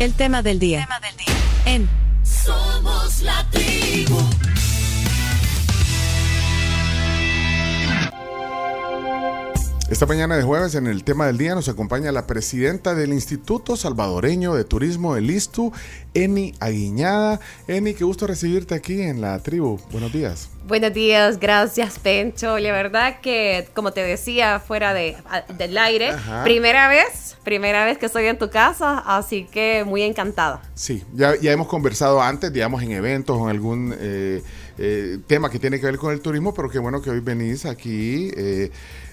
El tema del día. En Somos la tribu. Esta mañana de jueves en el tema del día nos acompaña la presidenta del Instituto Salvadoreño de Turismo, el ISTU, Eni Aguiñada. Eni, qué gusto recibirte aquí en la tribu. Buenos días. Buenos días, gracias Pencho. La verdad que, como te decía, fuera de, del aire, Ajá. primera vez, primera vez que estoy en tu casa, así que muy encantada. Sí, ya, ya hemos conversado antes, digamos, en eventos o en algún eh, eh, tema que tiene que ver con el turismo, pero qué bueno que hoy venís aquí, eh,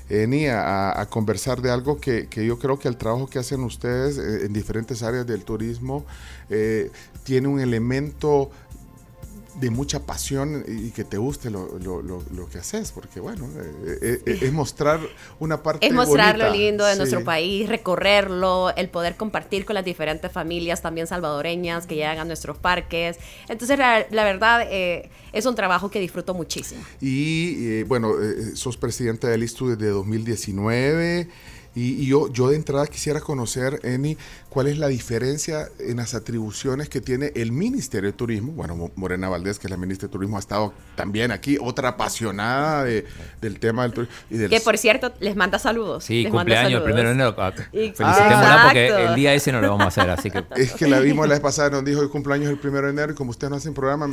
Eni, a, a conversar de algo que, que yo creo que el trabajo que hacen ustedes eh, en diferentes áreas del turismo eh, tiene un elemento de mucha pasión y que te guste lo, lo, lo, lo que haces, porque bueno, eh, eh, es mostrar una parte Es mostrar lo lindo de Sí. nuestro país, recorrerlo, el poder compartir con las diferentes familias también salvadoreñas que llegan a nuestros parques. Entonces, la, la verdad, eh, es un trabajo que disfruto muchísimo. Y eh, bueno, eh, sos presidente del ISTU desde 2019. Y, y yo, yo de entrada quisiera conocer, Eni, cuál es la diferencia en las atribuciones que tiene el Ministerio de Turismo. Bueno, Mo- Morena Valdés, que es la ministra de Turismo, ha estado también aquí, otra apasionada de- del tema del turismo. Y del Que por cierto, les manda saludos. Sí, les cumpleaños, el primero de enero. ah, Felicitémosla porque el día ese no lo vamos a hacer, así que... Es que la vimos la vez pasada, nos dijo el cumpleaños el primero de enero y como ustedes no hacen programa,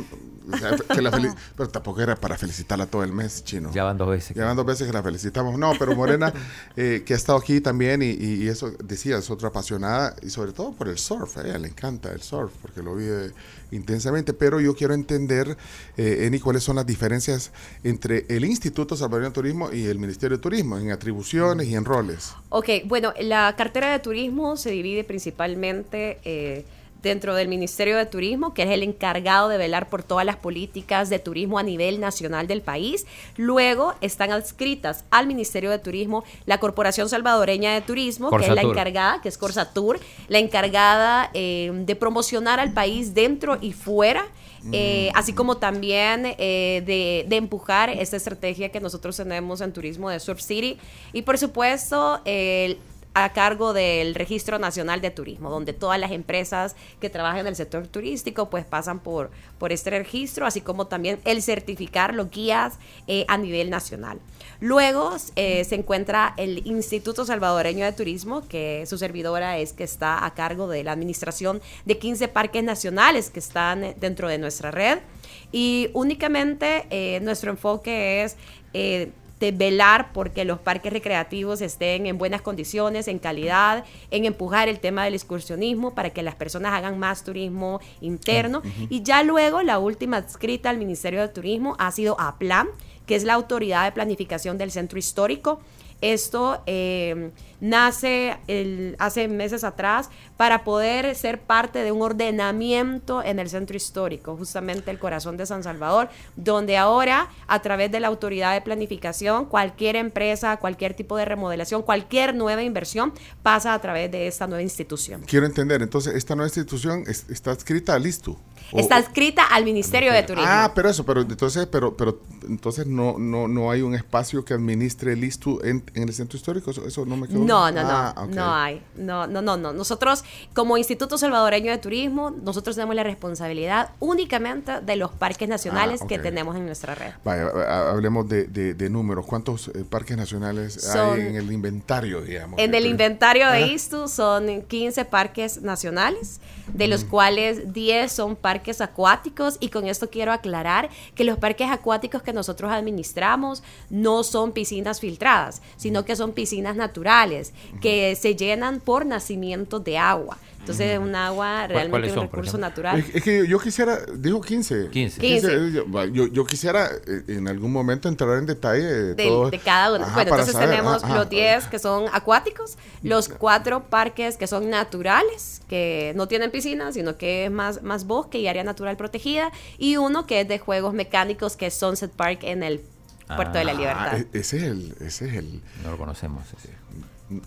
o sea, que la pero tampoco era para felicitarla todo el mes, chino. Ya van dos veces. Ya van dos veces que la felicitamos. No, pero Morena, eh, que ha estado aquí también y, y- y eso decía, es otra apasionada y sobre todo por el surf. A ella le encanta el surf porque lo vive intensamente. Pero yo quiero entender, eh, Eni, cuáles son las diferencias entre el Instituto Salvadoreño de Turismo y el Ministerio de Turismo en atribuciones y en roles. Ok, bueno, la cartera de turismo se divide principalmente eh, dentro del Ministerio de Turismo, que es el encargado de velar por todas las políticas de turismo a nivel nacional del país. Luego están adscritas al Ministerio de Turismo la Corporación Salvadoreña de Turismo, que es la encargada, que es Corsatur, la encargada eh, de promocionar al país dentro y fuera. eh, así como también eh, de, de empujar esta estrategia que nosotros tenemos en turismo de Surf City y por supuesto el a cargo del Registro Nacional de Turismo, donde todas las empresas que trabajan en el sector turístico pues pasan por, por este registro, así como también el certificar los guías eh, a nivel nacional. Luego eh, se encuentra el Instituto Salvadoreño de Turismo, que su servidora es que está a cargo de la administración de 15 parques nacionales que están eh, dentro de nuestra red. Y únicamente nuestro enfoque es... de velar porque los parques recreativos estén en buenas condiciones, en calidad, en empujar el tema del excursionismo para que las personas hagan más turismo interno. Y ya luego la última adscrita al Ministerio de Turismo ha sido APLAN, que es la autoridad de planificación del centro histórico. Esto eh, nace hace meses atrás para poder ser parte de un ordenamiento en el centro histórico, justamente el corazón de San Salvador, donde ahora a través de la autoridad de planificación, cualquier empresa, cualquier tipo de remodelación, cualquier nueva inversión pasa a través de esta nueva institución. Quiero entender, entonces, esta nueva institución es- está adscrita al ISTU. O- Está adscrita al Ministerio de Turismo. Ah, pero eso, pero entonces, pero, pero entonces no, no, no hay un espacio que administre el ISTU en, en el centro histórico, eso, eso no me quedó. No, no, no, Ah, no hay, no, no, no, no. Nosotros, como Instituto Salvadoreño de Turismo, nosotros tenemos la responsabilidad únicamente de los parques nacionales Ah, que ok. tenemos en nuestra red. Vaya, ha- hablemos de, de- de números. ¿Cuántos eh, parques nacionales Son- hay en el inventario, digamos? En el inventario de. ISTU son 15 parques nacionales, de los cuales 10 son parques acuáticos y con esto quiero aclarar que los parques acuáticos que nosotros administramos no son piscinas filtradas, sino que son piscinas naturales que se llenan por nacimiento de agua. Entonces es un agua realmente un son, por recurso natural. Es, es que yo, quisiera, dijo 15. 15. 15. yo, va, yo- yo quisiera eh, en algún momento entrar en detalle de, de, todo. de cada uno. Ajá, bueno, entonces saber, tenemos ajá, los 10 que son acuáticos, los cuatro parques que son naturales, que no tienen piscina, sino que es más, más bosque y área natural protegida, y uno que es de juegos mecánicos, que es Sunset Park en el Puerto de la Ah, Libertad. Ah, e- ese es el, ese es el, No lo conocemos. ese.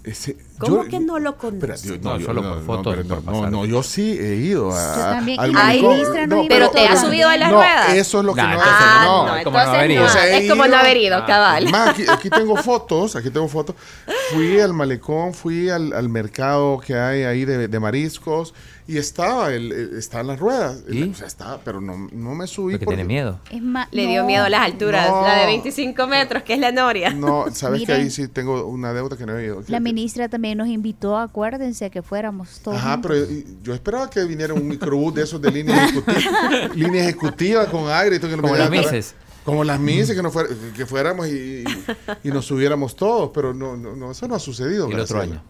ese, ¿Cómo Yo- que no lo conoces? yo- No, solo por fotos no, no, yo sí he ido a, también, al No, Pero te has subido a las no, ruedas. eso es lo que no, entonces Ah, no, no, es como no entonces haber no, ido. O sea, he es como no haber ido, Ah. cabal. Más, aquí, aquí tengo fotos, aquí tengo fotos. Fui al malecón, fui al, al mercado que hay ahí de, de mariscos y estaba el, el- estaban las ruedas. ¿Y? O sea, estaba, pero no, no me subí. Porque tiene miedo. Es más, Le no. dio miedo a las alturas, No. la de 25 metros, que es la Noria. No, sabes que ahí sí tengo una deuda que no he ido. La ministra también nos invitó, acuérdense, a que fuéramos todos. Ajá, juntos. pero yo esperaba que viniera un microbús de esos de línea ejecutiva, línea ejecutiva con aire y todo. Que nos Como las Mises. Como las mises, que, no fuera- que fuéramos y, y nos subiéramos todos, pero no, no, no, eso no ha sucedido. ¿Y el otro año?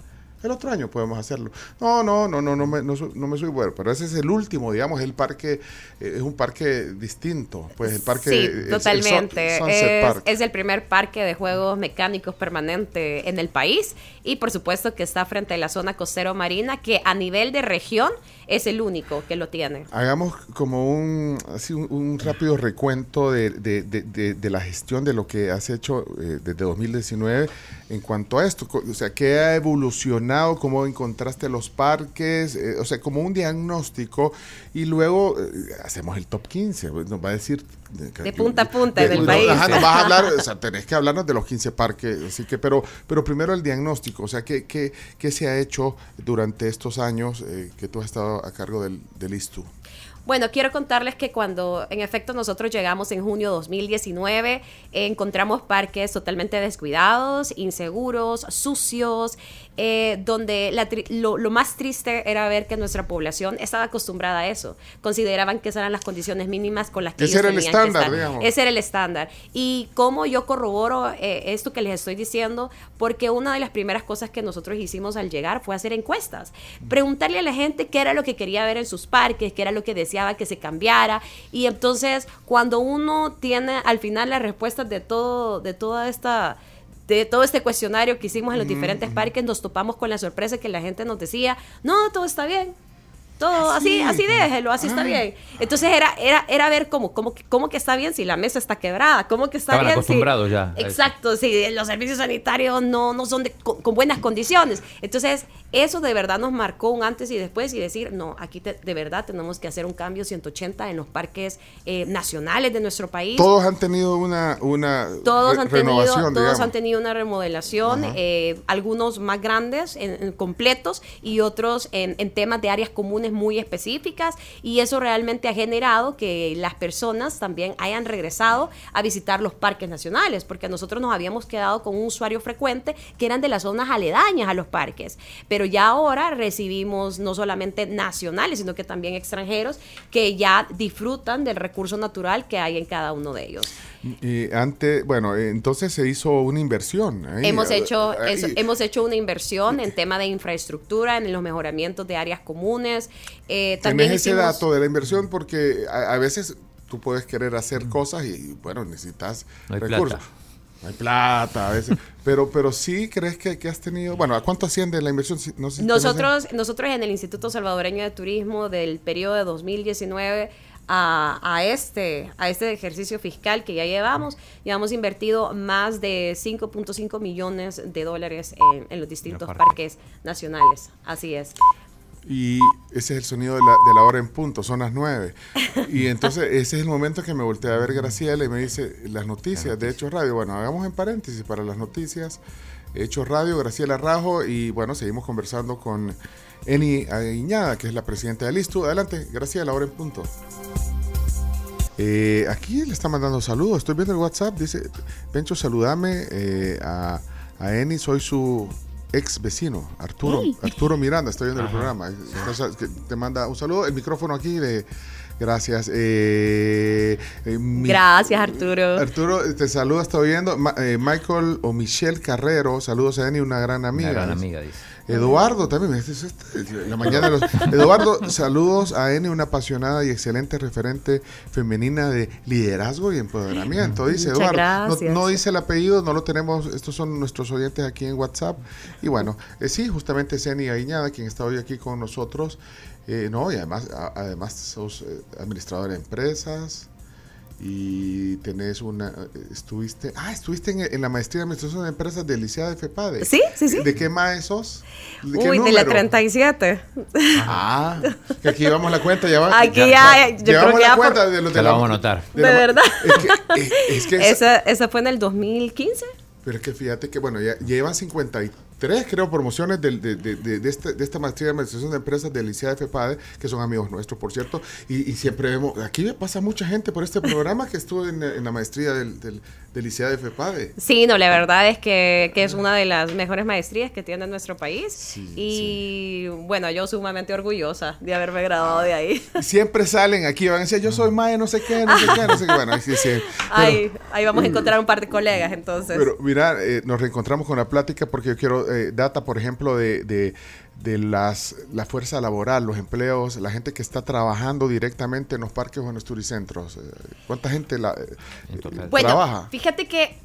El otro año podemos hacerlo. No, no, no, no, no me, no, no me soy bueno, pero ese es el último, digamos, el parque, eh, es un parque distinto, pues el parque... Sí, es el Sun- totalmente. Es, Park. es el primer parque de juegos mecánicos permanente en el país y por supuesto que está frente a la zona costero marina que a nivel de región es el único que lo tiene. Hagamos como un, así un, un rápido recuento de, de- de- de- la gestión de lo que has hecho eh, desde 2019 en cuanto a esto. O sea, ¿qué ha evolucionado? ¿Cómo encontraste los parques? Eh, o sea, como un diagnóstico y luego eh, hacemos el top 15. pues, Nos va a decir... De punta a punta en el no, país. Ajá, nos vas a hablar, o sea, tenés que hablarnos de los 15 parques. Así que, pero, pero primero el diagnóstico. O sea, ¿qué, qué, qué se ha hecho durante estos años eh, que tú has estado a cargo del, del ISTU? Bueno, quiero contarles que cuando en efecto nosotros llegamos en junio de 2019, eh, encontramos parques totalmente descuidados, inseguros, sucios, eh, donde la lo, lo más triste era ver que nuestra población estaba acostumbrada a eso. Consideraban que esas eran las condiciones mínimas con las que Ese ellos era el estándar, digamos. Ese era el estándar. Y cómo yo corroboro eh, esto que les estoy diciendo, porque una de las primeras cosas que nosotros hicimos al llegar fue hacer encuestas. Preguntarle a la gente qué era lo que quería ver en sus parques, qué era lo que deseaba que se cambiara. Y entonces, cuando uno tiene al final las respuestas de todo, de toda esta de todo este cuestionario que hicimos en los diferentes parques, nos topamos con la sorpresa que la gente nos decía, no, todo está bien. Todo así, así déjelo, así está bien. Entonces era, era, era ver cómo, cómo, cómo que está bien si la mesa está quebrada, cómo que está Estaban bien si- acostumbrados ya a eso. Exacto, si los servicios sanitarios no, no son de- con, con buenas condiciones. Entonces, eso de verdad nos marcó un antes y después y decir, no, aquí te- de verdad tenemos que hacer un cambio 180 en los parques eh, nacionales de nuestro país. Todos han tenido una, una Todos, re- han tenido, renovación, todos digamos. han tenido una remodelación, eh, algunos más grandes, en, en completos, y otros en, en temas de áreas comunes muy específicas, y eso realmente ha generado que las personas también hayan regresado a visitar los parques nacionales, porque nosotros nos habíamos quedado con un usuario frecuente que eran de las zonas aledañas a los parques, pero ya ahora recibimos no solamente nacionales, sino que también extranjeros que ya disfrutan del recurso natural que hay en cada uno de ellos. Y antes, bueno, entonces se hizo una inversión. ahí. Hemos Eh, hecho, eh, eso- hemos hecho una inversión en tema de infraestructura, en los mejoramientos de áreas comunes. Eh, también Tenés ese hicimos- dato de la inversión porque a, a veces tú puedes querer hacer cosas y, bueno, necesitas No hay recursos. plata. No hay plata a veces. pero, pero sí crees que, que has tenido. Bueno, ¿a cuánto asciende la inversión? Si- No sé si tenés- Nosotros, nosotros en el Instituto Salvadoreño de Turismo del periodo de 2019 a, a este, a este ejercicio fiscal que ya llevamos, ya hemos invertido más de 5.5 millones de dólares en, en los distintos parques nacionales. Así es. Y ese es el sonido de la, de la hora en punto, son las nueve. Y entonces ese es el momento que me volteé a ver Graciela y me dice las noticias de Hechos Radio. Bueno, hagamos en paréntesis para las noticias. Hechos Radio, Graciela Rajo y bueno, seguimos conversando con Eni Aguiñada, que es la presidenta del ISTU. Adelante, Graciela, hora en punto. Eh, aquí le está mandando saludos. Estoy viendo el WhatsApp. Dice, Pencho, saludame eh, a, a Eni. Soy su ex vecino, Arturo. Arturo Miranda. Estoy viendo el programa. Entonces, que te manda un saludo. El micrófono aquí de... Gracias. Eh, eh, mi- Gracias, Arturo. Arturo, te saluda, está oyendo. Ma- eh, Michael o Michelle Carrero, saludos a Eni, una gran amiga. Una gran amiga, dice. Eduardo también, es la mañana de los- Eduardo, saludos a N, una apasionada y excelente referente femenina de liderazgo y empoderamiento, dice Muchas Eduardo. No- dice el apellido, no lo tenemos, estos son nuestros oyentes aquí en WhatsApp. Y bueno, eh, sí, justamente es Eni Aguiñada, quien está hoy aquí con nosotros. Eh, no, y además, a- además sos eh, administrador de empresas y tenés una, estuviste, ah, estuviste en, en la maestría de administración de empresas del Liceo de FEPADE. Sí, sí, sí. ¿De qué más sos? ¿De qué Uy, de la número? 37. Ah, que aquí llevamos la cuenta, ya va. Aquí ya- ya, yo llevamos creo que la ya por- cuenta de los Te de la la- vamos a anotar. de la- ¿De verdad? Es que, es, es que es- Esa, esa fue en el 2015. pero es que fíjate que, bueno, ya llevan 53, creo, promociones de, de, de, de este- de esta maestría de administración de empresas del Liceo de FEPADE, que son amigos nuestros, por cierto, y, y siempre vemos, aquí pasa mucha gente por este programa que estuvo en, en la maestría del, del, del Liceo de FEPADE. Sí, no, la verdad es que, que es una de las mejores maestrías que tiene nuestro país. Sí, y bueno, yo sumamente orgullosa de haberme graduado de ahí. Siempre salen aquí, van a decir, yo soy mae, no sé qué, no sé qué, no sé qué. Bueno, ahí sí, sí. Pero- Ahí, ahí vamos a encontrar un par de colegas entonces. Pero mira, eh, nos reencontramos con la plática porque yo quiero eh, data, por ejemplo, de, de, de las, la fuerza laboral, los empleos, la gente que está trabajando directamente en los parques o en los turicentros. Eh, ¿Cuánta gente la, eh, En total. Bueno, trabaja? fíjate que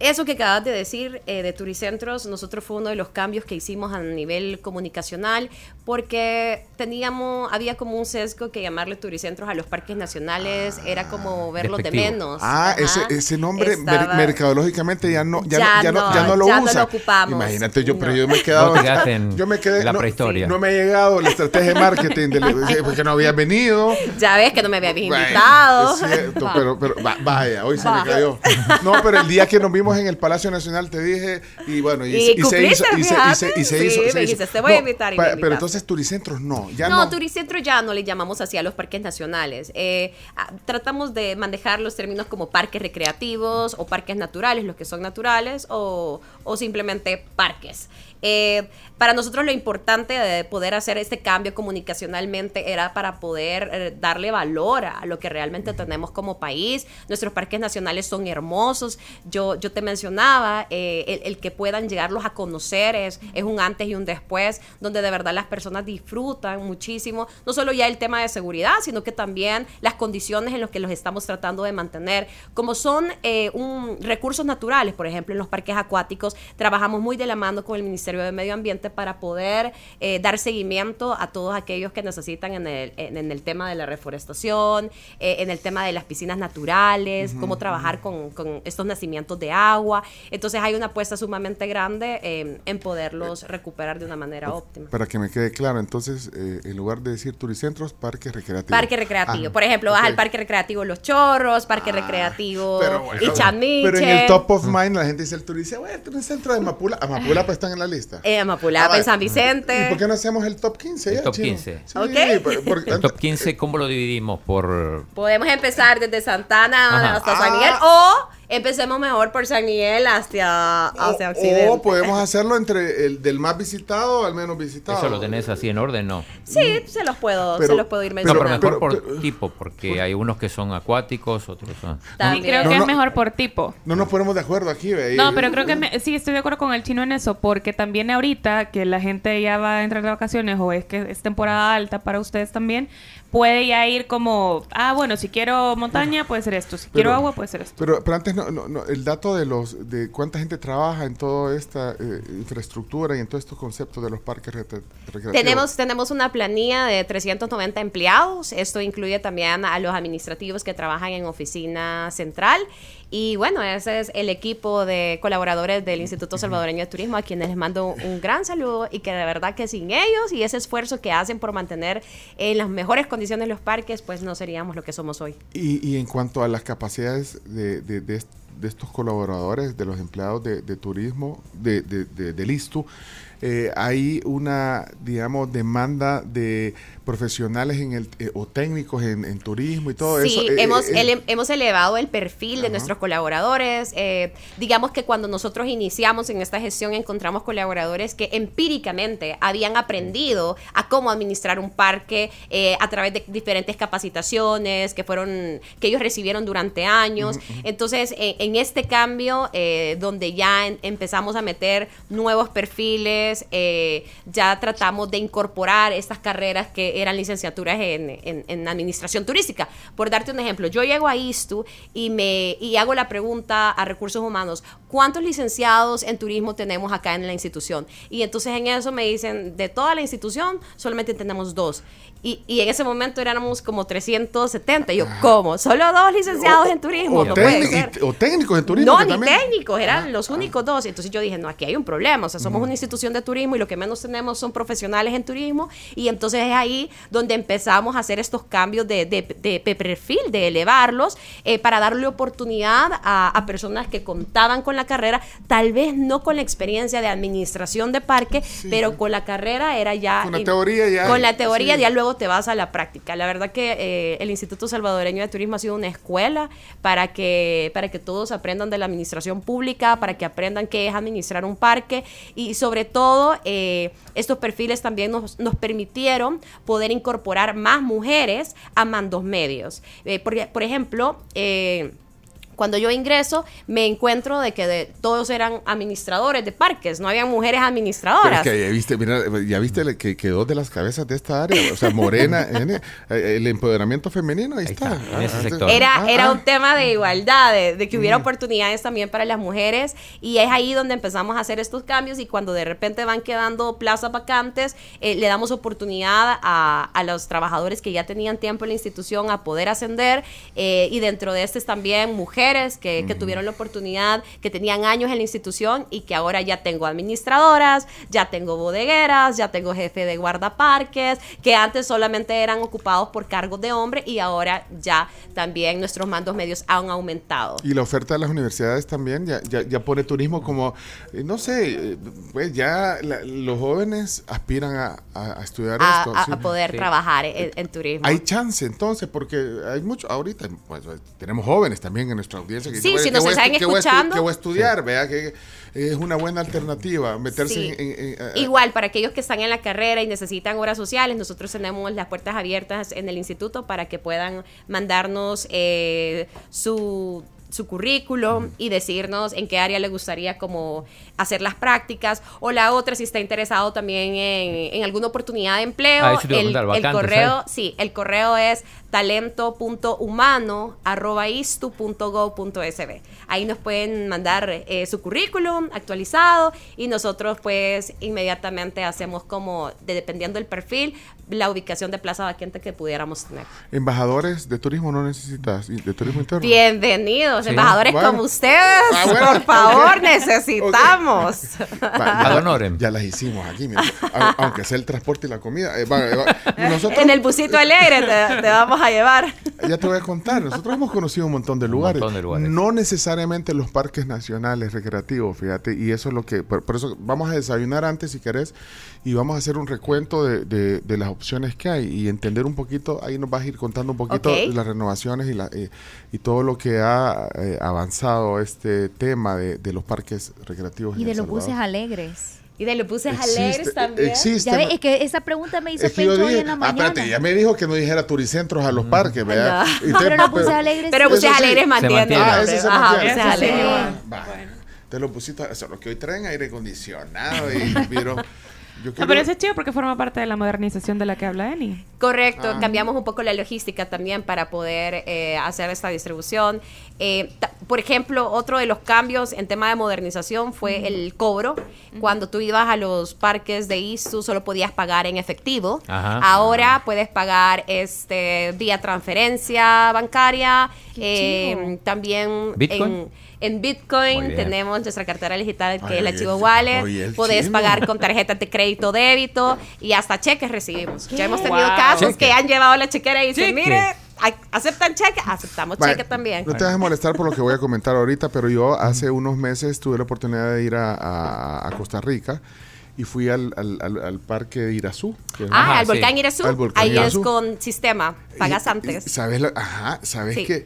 eso que acabas de decir eh, de Turicentros, nosotros fue uno de los cambios que hicimos a nivel comunicacional porque teníamos, había como un sesgo que llamarle Turicentros a los parques nacionales era como verlos de menos. Ah, ese, ese nombre mer- Estaba- mercadológicamente ya no, ya, Ya no, ya no, no, ya no lo ya no usa. lo ocupamos. Imagínate, yo, pero No. yo me he quedado. En yo me quedé, la no, prehistoria. No me ha llegado la estrategia de marketing del- porque no había venido. Ya ves que no me habías invitado. es cierto, pero, pero va- vaya, hoy se Va. me cayó. No, pero el día que nos vimos en el Palacio Nacional te dije, y bueno, y, Y y se hizo. Y se, y se, y se fíjate. hizo. Sí, se me hizo. te voy a invitar pa- pero entonces turicentros no, ya no, no. Turicentro ya no le llamamos así a los parques nacionales. Eh, tratamos de manejar los términos como parques recreativos o parques naturales, los que son naturales, o, o simplemente parques. Eh, para nosotros lo importante de poder hacer este cambio comunicacionalmente era para poder eh, darle valor a lo que realmente tenemos como país. Nuestros parques nacionales son hermosos. Yo, yo te mencionaba, eh, el, el que puedan llegarlos a conocer es, es un antes y un después, donde de verdad las personas disfrutan muchísimo, no solo ya el tema de seguridad, sino que también las condiciones en las que los estamos tratando de mantener. Como son eh, un, recursos naturales, por ejemplo, en los parques acuáticos, trabajamos muy de la mano con el Ministerio de Medio Ambiente para poder eh, dar seguimiento a todos aquellos que necesitan en el, en, en el tema de la reforestación, en el tema de las piscinas naturales, cómo trabajar con, con estos nacimientos de agua. Entonces hay una apuesta sumamente grande eh, en poderlos recuperar de una manera óptima. Para que me quede claro, entonces, eh, en lugar de decir turicentros, parques recreativos. Parque recreativo. Ah, Por ejemplo, vas al parque recreativo Los Chorros, parque recreativo Pero, bueno, Ichanmiche. pero en el top of mind la gente dice el turista, bueno, el turicentro de Mapula. Mapula pues están en la lista. Eh, Mapulapa, Ah, en San. Vicente. ¿Y por qué no hacemos el top 15? El ya, top chino? 15. Sí, Ok. por- por- El top 15, ¿cómo lo dividimos? Por Podemos empezar desde Santana Ajá. hasta San Ah. Miguel o empecemos mejor por San Miguel hacia, hacia o, Occidente. o podemos hacerlo entre el del más visitado al menos visitado. eso lo tenés así en orden, ¿no? Sí, se los puedo, Pero- se los puedo ir No, pero mencionando. mejor por pero- tipo, porque hay unos que son acuáticos, otros son. También. Creo No, que no. es mejor por tipo. No nos ponemos de acuerdo aquí, ve. No, pero creo que me- sí, estoy de acuerdo con el chino en eso, porque también ahorita que la gente ya va a entrar de vacaciones o es que es temporada alta para ustedes también, puede ya ir como, ah, bueno, si quiero montaña puede ser esto, si quiero Pero- agua puede ser esto. Pero, pero antes, no, no, no, el dato de los de cuánta gente trabaja en toda esta eh, infraestructura y en todos estos conceptos de los parques recre- recreativos. Tenemos, tenemos una planilla de 390 empleados. Esto incluye también a los administrativos que trabajan en oficina central. Y bueno, ese es el equipo de colaboradores del Instituto Salvadoreño de Turismo, a quienes les mando un gran saludo y que de verdad que sin ellos y ese esfuerzo que hacen por mantener en las mejores condiciones los parques, pues no seríamos lo que somos hoy. Y, y en cuanto a las capacidades de, de- de de estos colaboradores, de los empleados de, de turismo, de, de, de- del ISTU, eh, hay una, digamos, demanda de profesionales en el, eh, o técnicos en, en turismo y todo Sí, eso. eh, hemos, eh, ele- hemos elevado el perfil de nuestros colaboradores. digamos que cuando nosotros iniciamos en esta gestión encontramos colaboradores que empíricamente habían aprendido a cómo administrar un parque a través de diferentes capacitaciones que fueron que ellos recibieron durante años. Entonces, eh, en este cambio, eh, donde ya empezamos a meter nuevos perfiles, eh, ya tratamos de incorporar estas carreras que eran licenciaturas en, en- en administración turística. Por darte un ejemplo, yo llego a ISTU y, me, y hago la pregunta a recursos humanos, ¿cuántos licenciados en turismo tenemos acá en la institución? Y entonces en eso me dicen, de toda la institución solamente tenemos dos. Y, y en ese momento éramos como 370. Y yo, ¿cómo? ¿Solo dos licenciados en turismo? O, no puede ser. y- o técnicos en turismo. No, ni también- técnicos, eran Ah, los ah. únicos dos. Entonces yo dije, no, aquí hay un problema. O sea, somos una institución de turismo y lo que menos tenemos son profesionales en turismo. Y entonces es ahí donde empezamos a hacer estos cambios de, de- de- de perfil, de elevarlos, eh, para darle oportunidad a, a personas que contaban con la carrera, tal vez no con la experiencia de administración de parque, pero con la carrera era ya... Con la teoría ya- Con la teoría sí. ya luego te vas a la práctica. La verdad que eh, el Instituto Salvadoreño de Turismo ha sido una escuela para que, para que todos aprendan de la administración pública, para que aprendan qué es administrar un parque y sobre todo eh, estos perfiles también nos, nos permitieron poder incorporar más mujeres a mandos medios. Eh, por, ejemplo, cuando yo ingreso, me encuentro de que de- todos eran administradores de parques, no había mujeres Pero administradoras. es que ya viste, mira, ya viste le- que, que dos de las cabezas de esta área, o sea, Morena, N, eh, el empoderamiento femenino, ahí, Ahí está. está, en ese Ah, sector. Era, ah, era ah. un tema de igualdad, de, de que hubiera oportunidades también para las mujeres y es ahí donde empezamos a hacer estos cambios y cuando de repente van quedando plazas vacantes, eh, le damos oportunidad a, a los trabajadores que ya tenían tiempo en la institución a poder ascender eh, y dentro de estos también mujeres que, que tuvieron la oportunidad, que tenían años en la institución y que ahora ya tengo administradoras, ya tengo bodegueras, ya tengo jefe de guardaparques, que antes solamente eran ocupados por cargos de hombre y ahora ya también nuestros mandos medios han aumentado. Y la oferta de las universidades también ya, ya, ya pone turismo como, eh, no sé, eh, pues ya la- los jóvenes aspiran a, a- a estudiar A, esto. a- sí. a poder sí. trabajar en, en turismo. Hay chance entonces, porque hay mucho, ahorita pues, tenemos jóvenes también en nuestra audiencia que Sí, "Bueno, si ¿qué nos están escuchando". qué voy a estudiar, vea que es una buena alternativa, meterse Sí. en... en- en- Igual, para aquellos que están en la carrera y necesitan horas sociales, nosotros tenemos las puertas abiertas en el instituto para que puedan mandarnos eh, su su currículum y decirnos en qué área le gustaría como hacer las prácticas o la otra si está interesado también en, en alguna oportunidad de empleo Ah, el, preguntar, el vacantes, correo ¿sabes? sí el correo es talento.humano@istu.go.sb ahí nos pueden mandar eh, su currículum actualizado y nosotros pues inmediatamente hacemos como de- dependiendo del perfil la ubicación de plaza vacante que pudiéramos tener Embajadores de turismo no necesitas, de turismo interno. Bienvenidos, embajadores Bueno. como ustedes. Ah, bueno, por favor, necesitamos. Honorem. Ya las hicimos aquí, mira. Au- aunque sea el transporte y la comida. Eh, va, eh, va. Nosotros, En el busito alegre te, te vamos a llevar. ya te voy a contar, nosotros hemos conocido un montón de lugares. montón de lugares. No necesariamente los parques nacionales recreativos, fíjate, y eso es lo que, por, por eso vamos a desayunar antes si querés y vamos a hacer un recuento de, de- de las opciones que hay y entender un poquito, ahí nos vas a ir contando un poquito las renovaciones y, la, eh, y todo lo que ha eh, avanzado este tema de, de los parques recreativos. Y de los buses alegres. Y de los buses Existe- alegres también. Existe. Ya ve, es que esa pregunta me hizo Es que Pencho hoy dije, en la ah, mañana. espérate, ya me dijo que no dijera turicentros a los parques, ¿verdad? no. Y No, te- pero los buses alegres. Pero sí. buses sí. alegres mantiene. mantiene. Ah, ese se Ajá, mantiene. buses sí. alegres. Va. Te lo pusiste, eso, los que hoy traen aire acondicionado y pero yo No, pero eso es chido porque forma parte de la modernización de la que habla Eni. Correcto, Ah. cambiamos un poco la logística también para poder eh, hacer esta distribución. Eh, por ejemplo, otro de los cambios en tema de modernización fue el cobro. Cuando tú ibas a los parques de ISU solo podías pagar en efectivo. Ajá. Ahora puedes pagar este vía transferencia bancaria, Qué eh, chivo. también ¿Bitcoin? en en Bitcoin tenemos nuestra cartera digital que Ay, es la Chivo el- Wallet. Podés chino. pagar con tarjetas de crédito, débito y hasta cheques recibimos. Ya hemos tenido Wow. casos Cheque. que han llevado la chequera y dicen, Cheque. mire, ¿aceptan cheque? Aceptamos Vaya, cheque también. No te vas a molestar por lo que voy a comentar ahorita, pero yo hace unos meses tuve la oportunidad de ir a, a- a Costa Rica y fui al, al- al- al parque de Irazú. que Ah, Ajá, al sí. volcán Irazú. Al volcán Ahí Irazú. es con sistema. Pagas Y- y antes. ¿Sabes? ajá, ¿sabes Sí. que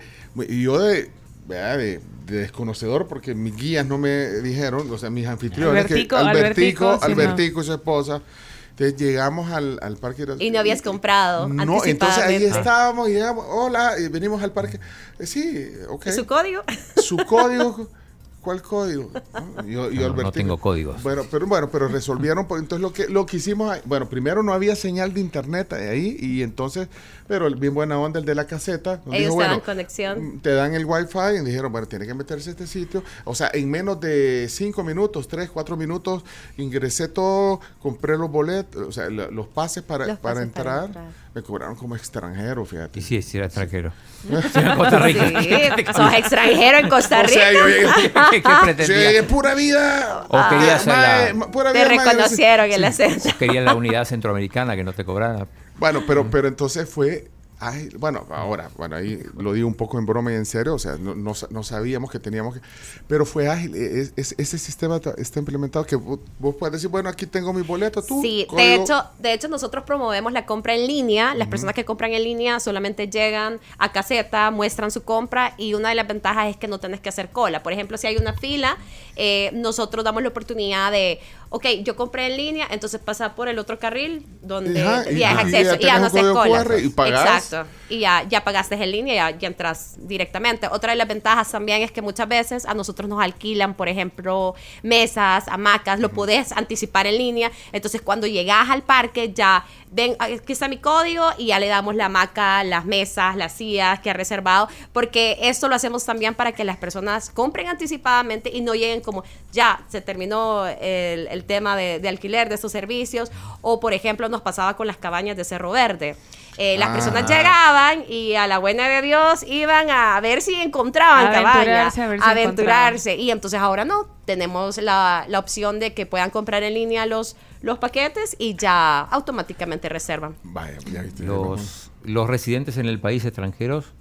Y yo de. De, de desconocedor, porque mis guías no me dijeron, o sea, mis anfitriones, Albertico, que Albertico, Albertico, y su esposa, Entonces llegamos al, al parque. Y no habías comprado No, entonces ahí anticipadamente. estábamos y llegamos, hola, y venimos al parque. Eh, sí, ok. ¿Y su código? Su código, ¿cuál código? ¿No? Yo, yo, No, no Albertino. tengo códigos. Bueno, pero bueno, pero resolvieron, pues, entonces lo que lo que hicimos, bueno, primero no había señal de internet ahí y entonces, pero el bien buena onda el de la caseta, nos Ellos dijo, te dan bueno, conexión. mm, te dan el wifi y dijeron, bueno, tiene que meterse a este sitio, o sea, en menos de cinco minutos, tres, cuatro minutos, ingresé todo, compré los boletos, o sea, lo- los pases para, Los para, pases para entrar, entrar. Me cobraron como extranjero, fíjate. Y sí, sí, era extranjero. Sí, era Costa Rica. Sí, sos extranjero en Costa O Rica. sea, yo llegué, ¿Qué, sí, pura vida. O quería hacer Mae, la, pura Te vida, mae, reconocieron el acento. o quería la unidad centroamericana que no te cobrara. Bueno, pero, pero entonces fue. Ay, bueno, ahora, bueno, ahí lo digo un poco en broma y en serio, o sea, no, no no sabíamos que teníamos que. Pero fue ágil, e- es- es- ese sistema está implementado que vos, vos puedes decir, bueno, aquí tengo mi boleto, tú. Sí, de hecho, de hecho nosotros promovemos la compra en línea. Las personas que compran en línea solamente llegan a caseta, muestran su compra y una de las ventajas es que no tenés que hacer cola. Por ejemplo, si hay una fila, eh, nosotros damos la oportunidad de, ok, yo compré en línea, entonces pasa por el otro carril donde y- ya es y- y acceso y ya no haces cola. Y pagás. Exacto. Y ya, ya pagaste en línea, ya, ya entras directamente. Otra de las ventajas también es que muchas veces a nosotros nos alquilan, por ejemplo, mesas, hamacas, lo podés anticipar en línea. Entonces, cuando llegas al parque, ya ven, aquí está mi código y ya le damos la hamaca, las mesas, las sillas que ha reservado, porque esto lo hacemos también para que las personas compren anticipadamente y no lleguen como, ya, se terminó el, el tema de, de alquiler de estos servicios, o por ejemplo, nos pasaba con las cabañas de Cerro Verde. Eh, las Ah. personas llegaban y a la buena de Dios iban a ver si encontraban cabañas, Aventurarse, a ver si aventurarse. Y entonces ahora no, tenemos la, la opción de que puedan comprar en línea los, los paquetes y ya automáticamente reservan. Vaya, ya viste. Los, los residentes en el país extranjeros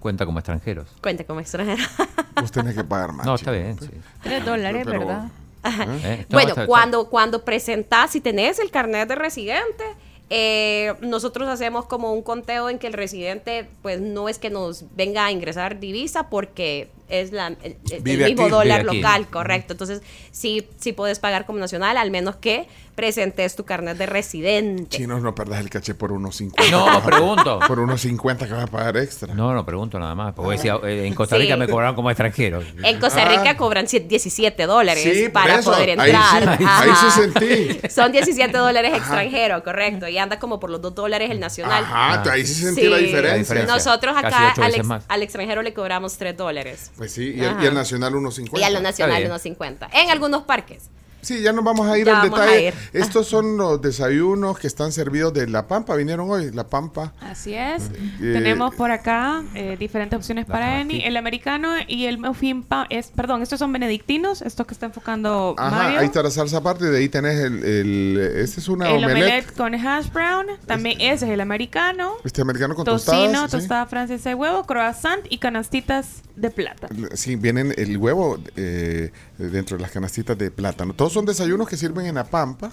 cuenta como extranjeros. Cuenta como extranjero. Vos tenés que pagar más. No, está bien. sí. Tres dólares, Pero- ¿verdad? Eh, no, bueno, está- está- cuando, cuando presentás, si tenés el carnet de residente, eh, nosotros hacemos como un conteo en que el residente, pues no es que nos venga a ingresar divisa porque es la, el, mismo aquí. dólar aquí. local, correcto. Entonces, sí, sí puedes pagar como nacional, al menos que presentes tu carnet de residente. Chinos, no perdas el caché por unos 50. No, pregunto. Por unos 50 que vas a pagar extra. No, no pregunto nada más. Porque decía, eh, en Costa Rica Sí. me cobraron como extranjero. En Costa Rica Ah. cobran sie- 17 dólares Sí, para eso. poder Ahí entrar. sí- ahí sí sentí. Son 17 dólares extranjero, correcto. Y anda como por los 2 dólares el nacional. Ajá, Ah. ahí sí sentí Sí. la diferencia. La diferencia. Nosotros acá al, ex- al extranjero le cobramos 3 dólares. Pues sí, y el, y el nacional unos 50. Y a lo nacional bien. unos 50. En algunos parques. Sí, ya nos vamos a ir Ya al detalle. ir. Estos son los desayunos que están servidos de La Pampa. Vinieron hoy, La Pampa. Así es. Eh, Tenemos por acá eh, diferentes opciones para. Eni. El americano y el muffin es, perdón, estos son benedictinos, estos que está enfocando Ajá, Mario. ahí está la salsa aparte. De ahí tenés el. el este es una el omelette. omelette con hash brown, también ese es el americano. Este americano con Tocino, tostadas. ¿sí? tostada francesa de huevo, croissant y canastitas de plata. Sí, vienen el huevo eh, dentro de las canastitas de plátano. Todos son desayunos que sirven en La Pampa.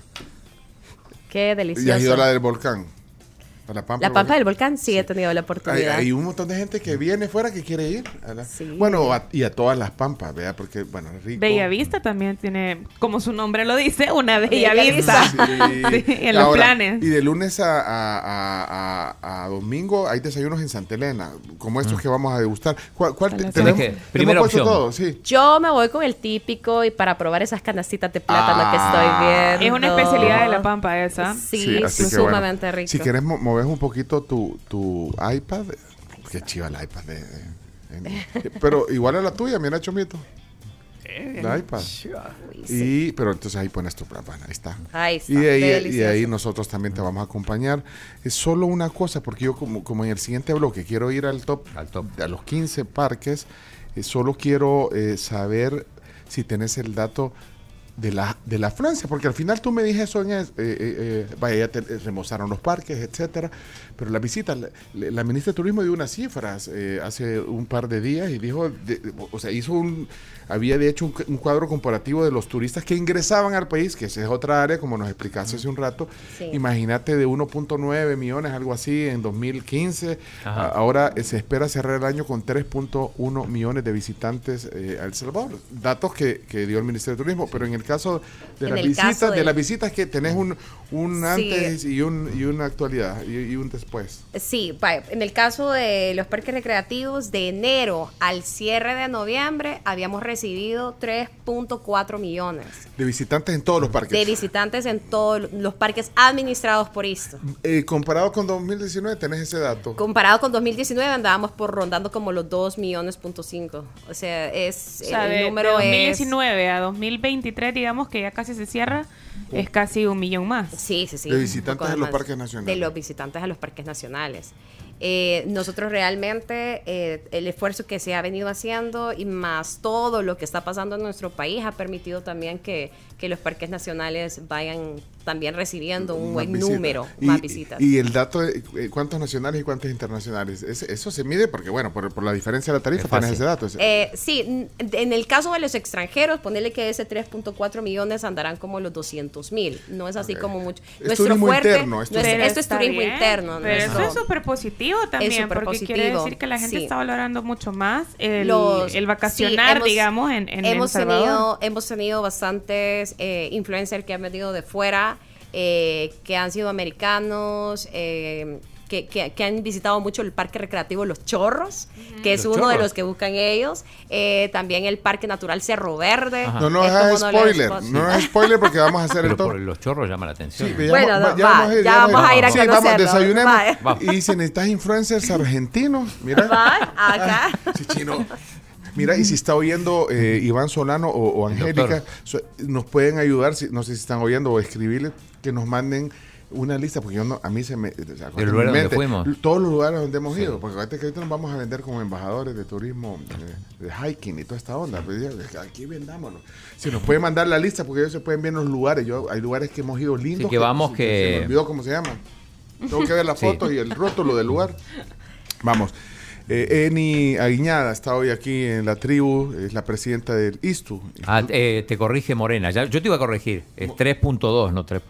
Qué Y has delicioso. ido a la del volcán. A la Pampa. La Pampa del Volcán sí, he tenido la oportunidad. hay un montón de gente que viene fuera que quiere ir. a la- Sí. Bueno, a- y a todas las pampas, ¿verdad? Porque, bueno, es rico. Bellavista también tiene, como su nombre lo dice, una Bella. Vista. Sí. Sí, en los planes. Y de lunes a, a- a- a- a domingo hay desayunos en Santa Elena, como estos que vamos a degustar. ¿Cuál, cuál te- tenemos, que- hemos primera puesto opción. todo, sí. Yo me voy con el típico y para probar esas canastitas de plátano Ah. que estoy viendo. Es una especialidad de la pampa esa. Sí, así que bueno. sumamente rico. Si quieres, mo- moves un poquito tu, tu iPad. Qué chiva el iPad. de- de- de- pero igual a la tuya, mira, Chomito. La iPad. Y, pero entonces ahí pones tu plata, ahí está. Ahí está, Y de ahí, y de ahí nosotros también te vamos a acompañar. Es solo una cosa, porque yo como, como en el siguiente bloque quiero ir al top, Al top. a los 15 parques, eh, solo quiero eh, saber si tenés el dato de la, de la Francia, porque al final tú me dijiste eso en es- eh, eh, eh, vaya, ya te eh, remozaron los parques, etcétera, pero la visita, la, la ministra de Turismo dio unas cifras eh, hace un par de días y dijo, de- o sea, hizo un, había de hecho un, un cuadro comparativo de los turistas que ingresaban al país, que esa es otra área, como nos explicaste hace un rato, Sí. imagínate de 1.9 millones, algo así, en 2015, Ajá. A- ahora eh, se espera cerrar el año con 3.1 millones de visitantes eh, a El Salvador, datos que, que dio el Ministerio de Turismo, pero en el caso de las visitas, de... de- las visitas que tenés un, un Sí. antes y, un, y una actualidad y, y un después. Sí, en el caso de los parques recreativos, de enero al cierre de noviembre habíamos recibido 3.4 millones De visitantes en todos los parques. de visitantes en todos los parques administrados por ISTO. Eh, comparado con 2019, tenés ese dato. Comparado con 2019 andábamos por rondando como los 2 millones punto cinco. O sea, es O sea, el de, de número es 2019 a 2023, digamos que ya casi se cierra, es casi un millón más. Sí, sí, sí. De visitantes a los parques nacionales. De los visitantes a los parques nacionales. Eh, nosotros realmente eh, el esfuerzo que se ha venido haciendo y más todo lo que está pasando en nuestro país ha permitido también que, que los parques nacionales vayan también recibiendo un buen visitas. número y, más visitas. Y el dato de eh, cuántos nacionales y cuántos internacionales. Eso se mide porque, bueno, por, por la diferencia de la tarifa Es fácil. ese dato. Eh, sí, en el caso de los extranjeros, ponerle que ese 3.4 millones andarán como los 200 mil. No es así Ok. como mucho. Es turismo interno, es nuestro- Pero esto es turismo bien, interno. Pero eso nuestro- es súper positivo también, súper porque quiere positivo, decir que la gente sí. está valorando mucho más el, Los- el vacacionar, sí, hemos- digamos, en, en hemos El Salvador. tenido hemos tenido bastantes eh, influencers que han venido de fuera eh, que han sido americanos eh, que, que- que han visitado mucho el parque recreativo Los Chorros, que es Los uno de los que buscan ellos. Eh, también el Parque Natural Cerro Verde. Ajá. no nos es hagas spoiler. No nos hagas spoiler porque vamos a hacer Pero el top. por los chorros llama la atención. Sí, ¿no? ya Bueno, no, ya va, vamos a ir, ya vamos a ir a Sí, vamos, desayunemos. Y si necesitas influencers argentinos, mira. Va, acá. Sí, chino. Mira, y si está oyendo eh, Iván Solano o, o El Angélica, so- nos pueden ayudar, si, no sé si están oyendo o escribirles, que nos manden una lista, porque yo no, a mí se me... o sea, ¿Del lugar donde fuimos? Todos los lugares donde hemos ido, porque acuérdate que ahorita nos vamos a vender como embajadores de turismo, de, de hiking y toda esta onda. Pues, aquí vendámonos. Si nos pueden mandar la lista, porque ellos se pueden ver los lugares. Yo, hay lugares que hemos ido lindos. que vamos Se que- me olvidó cómo se llama. Tengo que ver la Sí. foto y el rótulo del lugar. Vamos. Eh, Eni Aguiñada está hoy aquí en la tribu, es la presidenta del ISTU. Ah, eh, te corrige Morena. Ya, yo te iba a corregir. Es 3.2, no 3.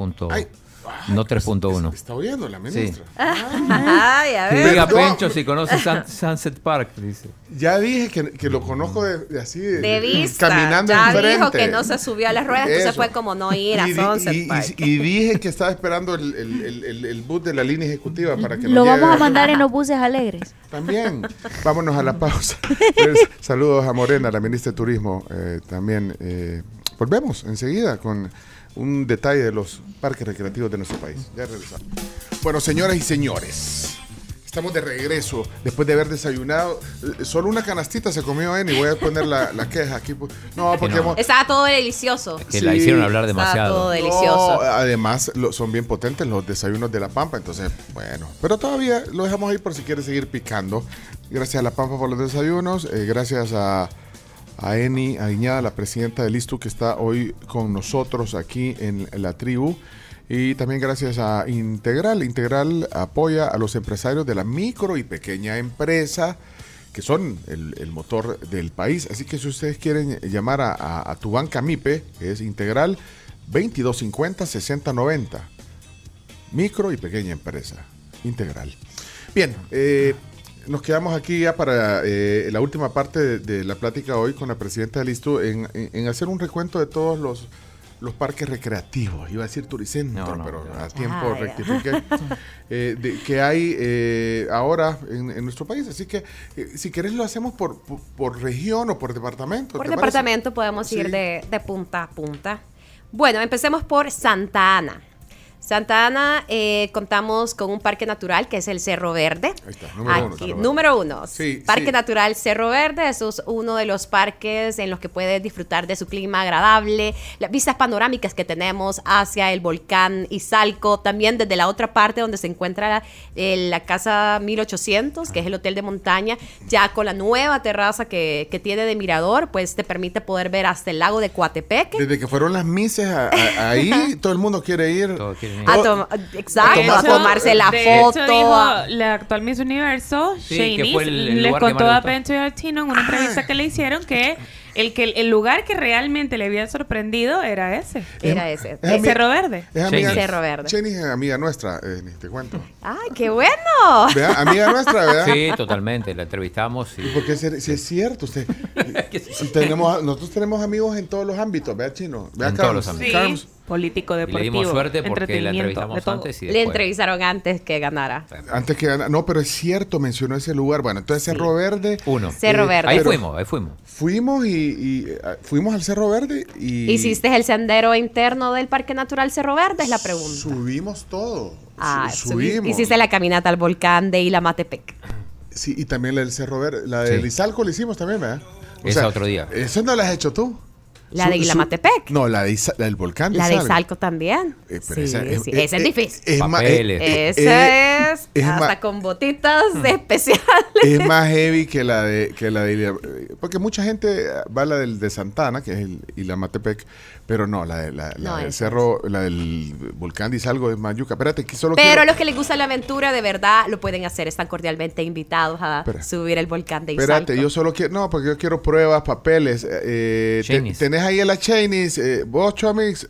No 3.1. Está oyendo la ministra. Ay, a Que ver. diga. Pencho si conoce Sun- Sunset Park, dice. Ya dije que, que lo conozco de, de así, de, De vista. caminando ya enfrente. dijo que no se subió a las ruedas, entonces fue como no ir a Y Sunset y, Park. y dije que estaba esperando el, el, el, el- el bus de la línea ejecutiva para que nos Lo vamos lleve. a mandar en los buses alegres. También. Vámonos a la pausa. Pues, saludos a Morena, la ministra de Turismo. eh, también eh, volvemos enseguida con un detalle de los parques recreativos de nuestro país. Ya regresamos. Bueno, señoras y señores. Estamos de regreso después de haber desayunado. Eh, Solo una canastita se comió en y voy a poner la, la queja aquí. pues. No, porque no. hemos, Estaba todo delicioso. Que la hicieron hablar Estaba todo demasiado. delicioso. No, además, lo- son bien potentes los desayunos de La Pampa, entonces, bueno. Pero todavía lo dejamos ahí por si quiere seguir picando. Gracias a La Pampa por los desayunos. eh, gracias a, a Eni Aguiñada, la presidenta del ISTU, que está hoy con nosotros aquí en la tribu. Y también gracias a Integral. Integral apoya a los empresarios de la micro y pequeña empresa que son el, motor del país. Así que si ustedes quieren llamar a tu banca MIPE, que es integral 2250-6090. Micro y pequeña empresa. Integral. Bien, eh, nos quedamos aquí ya para eh, la última parte de, de la plática hoy con la presidenta del ISTU en, en- en hacer un recuento de todos los, los parques recreativos. Iba a decir Turicentro, No, no, pero no. a tiempo Ah, rectifiqué. eh, de- que hay eh, ahora en, en nuestro país. Así que eh, si querés lo hacemos por, por, por región o por departamento. Por departamento podemos ir de, de punta a punta. Bueno, empecemos por Santa Ana. Santa Ana eh, contamos con un parque natural que es el Cerro Verde. Ahí está, número uno, Aquí- Cerro Verde. número uno. Sí, parque sí. Natural Cerro Verde. Eso es uno de los parques en los que puedes disfrutar de su clima agradable, las vistas panorámicas que tenemos hacia el volcán Izalco, también desde la otra parte donde se encuentra eh, la casa 1800, que es el hotel de montaña, ya con la nueva terraza que, que tiene de mirador, pues te permite poder ver hasta el lago de Coatepeque. Desde que fueron las mises a- a- ahí, todo el mundo quiere ir. Todos quieren ir. A tom- exacto, tomar a tomarse la de foto. Hecho, dijo a- la actual Miss Universo, Sí, Shanice, el- les contó a. Pencho y al Chino en una entrevista que le hicieron que el que el lugar que realmente le había sorprendido era ese. Era ese. Es El Cerro Verde. Es amiga, Cheney. Cerro Verde. Cheney es amiga nuestra, eh, ni te cuento. ¡Ay, qué bueno! Vea, amiga nuestra, ¿verdad? Sí, totalmente. La entrevistamos y Porque si, si es cierto, usted, tenemos, nosotros tenemos amigos en todos los ámbitos, vea chino, vea En Carlos, todos los ámbitos. Sí, Político, y le deportivo, dimos suerte porque la entrevistamos antes y Le entrevistaron antes que ganara. antes que gana- no, pero es cierto, mencionó ese lugar. Bueno, entonces Cerro Verde. Uno. Cerro Verde. Ahí fuimos, ahí fuimos. Fuimos y, y, eh, fuimos al Cerro Verde y ¿Hiciste el sendero interno del Parque Natural Cerro Verde? Es la pregunta. subimos todo. Ah, Su- subimos. hiciste la caminata al volcán de Ilamatepec. Sí, y también la del Cerro Verde, la del Sí. Izalco la hicimos también, ¿verdad? Esa otro día. Eso no la has hecho tú. ¿La de Ilamatepec? No, la, de Isa- la del volcán de La de Izalco. Izalco también. Eh, pero sí, esa sí. es- Esa es eh, difícil. Es Papeles. eh, Esa eh, es, es hasta más- con botitas especiales. es más heavy que la de que la de porque mucha gente va a la del de Santana que es el Ilamatepec pero no la de la, la No, del esa cerro la del volcán de Izalgo es más yuca espérate que solo Pero quiero, los que les gusta la aventura, de verdad, lo pueden hacer. Están cordialmente invitados a Espera. subir el volcán de Izalco. espérate yo solo quiero no porque yo quiero pruebas papeles eh, tenés ahí a la Cheney's eh, vos Chomix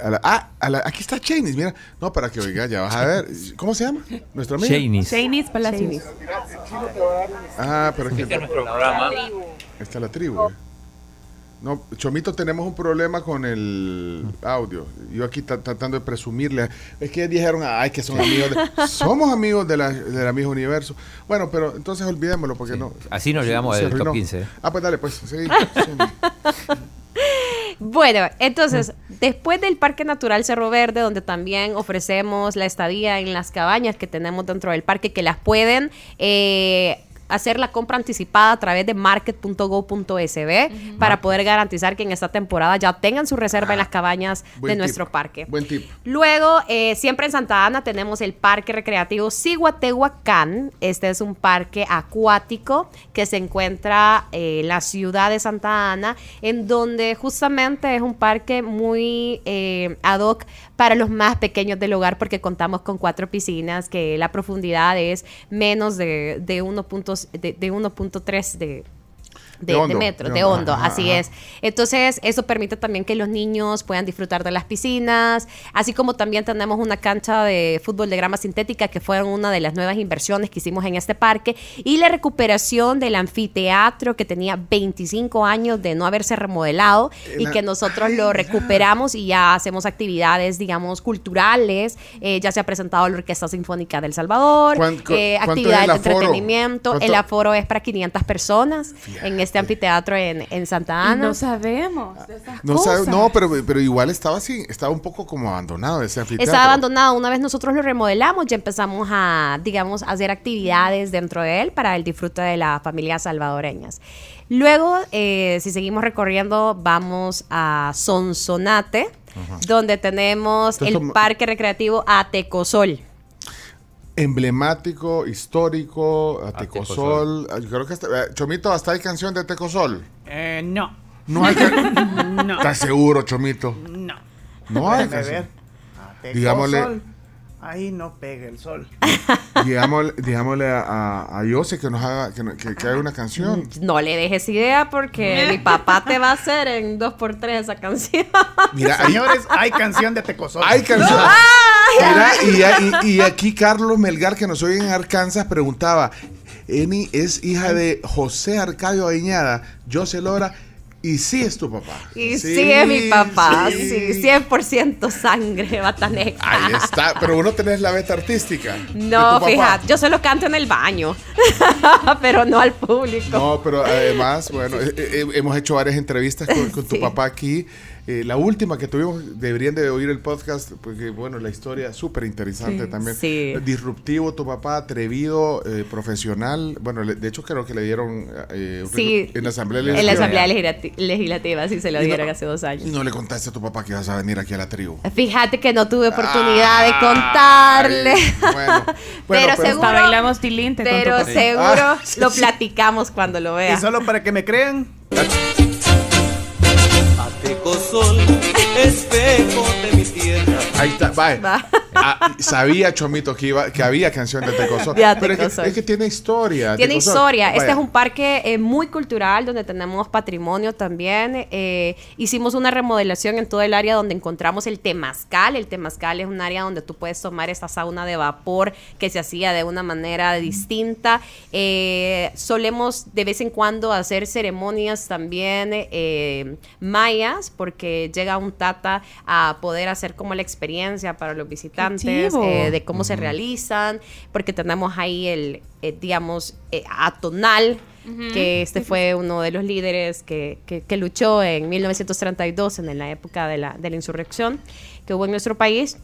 a la, ah, a la- aquí está Cheney's mira. No para que oiga ya vas a ver. Cómo se llama nuestro amigo. Shanice. Shanice Palacios. ah pero es que Está la tribu. Eh. No, Chomito, tenemos un problema con el audio. Yo aquí ta- tratando de presumirle. Es que dijeron, ay, que son amigos. De, somos amigos de la, de la misma universo. Bueno, pero entonces olvidémoslo porque Sí. no. Así nos llegamos al top arruinó. 15. Ah, pues dale, pues. Sí, sí. Bueno, entonces, después del Parque Natural Cerro Verde, donde también ofrecemos la estadía en las cabañas que tenemos dentro del parque, que las pueden eh, hacer la compra anticipada a través de market.go.sb para poder garantizar que en esta temporada ya tengan su reserva en las cabañas de Ah, nuestro parque. Buen tip. Luego, eh, siempre en Santa Ana tenemos el Parque Recreativo Ciguatehuacán. Este es un parque acuático que se encuentra eh, en la ciudad de Santa Ana, en donde justamente es un parque muy eh, ad hoc para los más pequeños del hogar porque contamos con cuatro piscinas que la profundidad es menos de, de 1.3 de, de 1.3 de... De, De hondo, de metros, de de hondo, ajá, así ajá. es. Entonces, eso permite también que los niños puedan disfrutar de las piscinas, así como también tenemos una cancha de fútbol de grama sintética que fueron una de las nuevas inversiones que hicimos en este parque y la recuperación del anfiteatro que tenía 25 años de no haberse remodelado y que nosotros lo recuperamos y ya hacemos actividades, digamos, culturales. Eh, ya se ha presentado la Orquesta Sinfónica del Salvador, ¿Cuán- cu- eh, actividades de entretenimiento. El aforo es para 500 personas en este anfiteatro en, en Santa Y Ana. no sabemos de esas No, sabe- cosas. no pero, pero igual estaba así, estaba un poco como abandonado ese anfiteatro. Estaba abandonado. Una vez nosotros lo remodelamos, ya empezamos a, digamos, a hacer actividades dentro de él para el disfrute de las familias salvadoreñas. Luego, eh, si seguimos recorriendo, vamos a Sonsonate, donde tenemos Entonces, el Parque Recreativo Atecosol. Emblemático, histórico, a A Tecosol. Ah, Yo creo que hasta, eh, Chomito, hasta hay canción de Tecosol. Eh, no. No hay can- No. ¿Estás seguro, Chomito? No. No hay canción. ver. A Tecosol, Digámosle- Ahí no pega el sol. Digámosle, digámosle a, a, a Yose que nos haga, que, que, que haga una canción. No le dejes idea porque mi papá te va a hacer en 2x3 esa canción. Mira, hay, Señores, hay canción de Tecosol. hay canción. Mira, y, y- y aquí Carlos Melgar, que nos oye en Arkansas, preguntaba: Eni es hija de José Arcadio Añada, José Lora, y sí es tu papá. Y sí, es mi papá, sí. sí, 100% sangre bataneca. Ahí está, pero vos no tenés la beta artística. No, fíjate, yo solo canto en el baño, pero no al público. No, pero además, bueno, eh, eh, hemos hecho varias entrevistas con, con tu papá aquí. Eh, la última que tuvimos, deberían de oír el podcast, porque bueno, la historia súper interesante también. Sí. Disruptivo tu papá, atrevido, eh, profesional. Bueno, le- de hecho creo que le dieron eh, Sí, en la asamblea en la Legislativa. Asamblea Legislati- Legislativa, sí se lo Y no- dieron hace dos Y años. no le contaste a tu papá que ibas a venir aquí a la tribu. Fíjate que no tuve oportunidad de Ay, contarle. Bueno, bueno, Pero pero- seguro- Hasta bailamos tilinte con tu Pero papá. seguro Ah, sí, lo sí. platicamos cuando lo vea. Y solo para que me crean, Atecosol es feco de mi tierra. Ahí está, bye. Va. Ah, sabía Chomito que, iba, que había canción de Tecosol. De Pero es que, es que tiene historia. Tiene historia. Este es un parque eh, muy cultural donde tenemos patrimonio también. Eh, hicimos una remodelación en todo el área donde encontramos el temazcal. El temazcal es un área donde tú puedes tomar esta sauna de vapor que se hacía de una manera distinta. Eh, solemos de vez en cuando hacer ceremonias también eh, mayas porque llega un tata a poder hacer como la experiencia para los visitantes eh, de cómo se realizan, porque tenemos ahí el, eh, digamos, eh, Atonal, que este fue uno de los líderes que, que- que luchó en 1932, en la época de la, de la insurrección que hubo en nuestro país,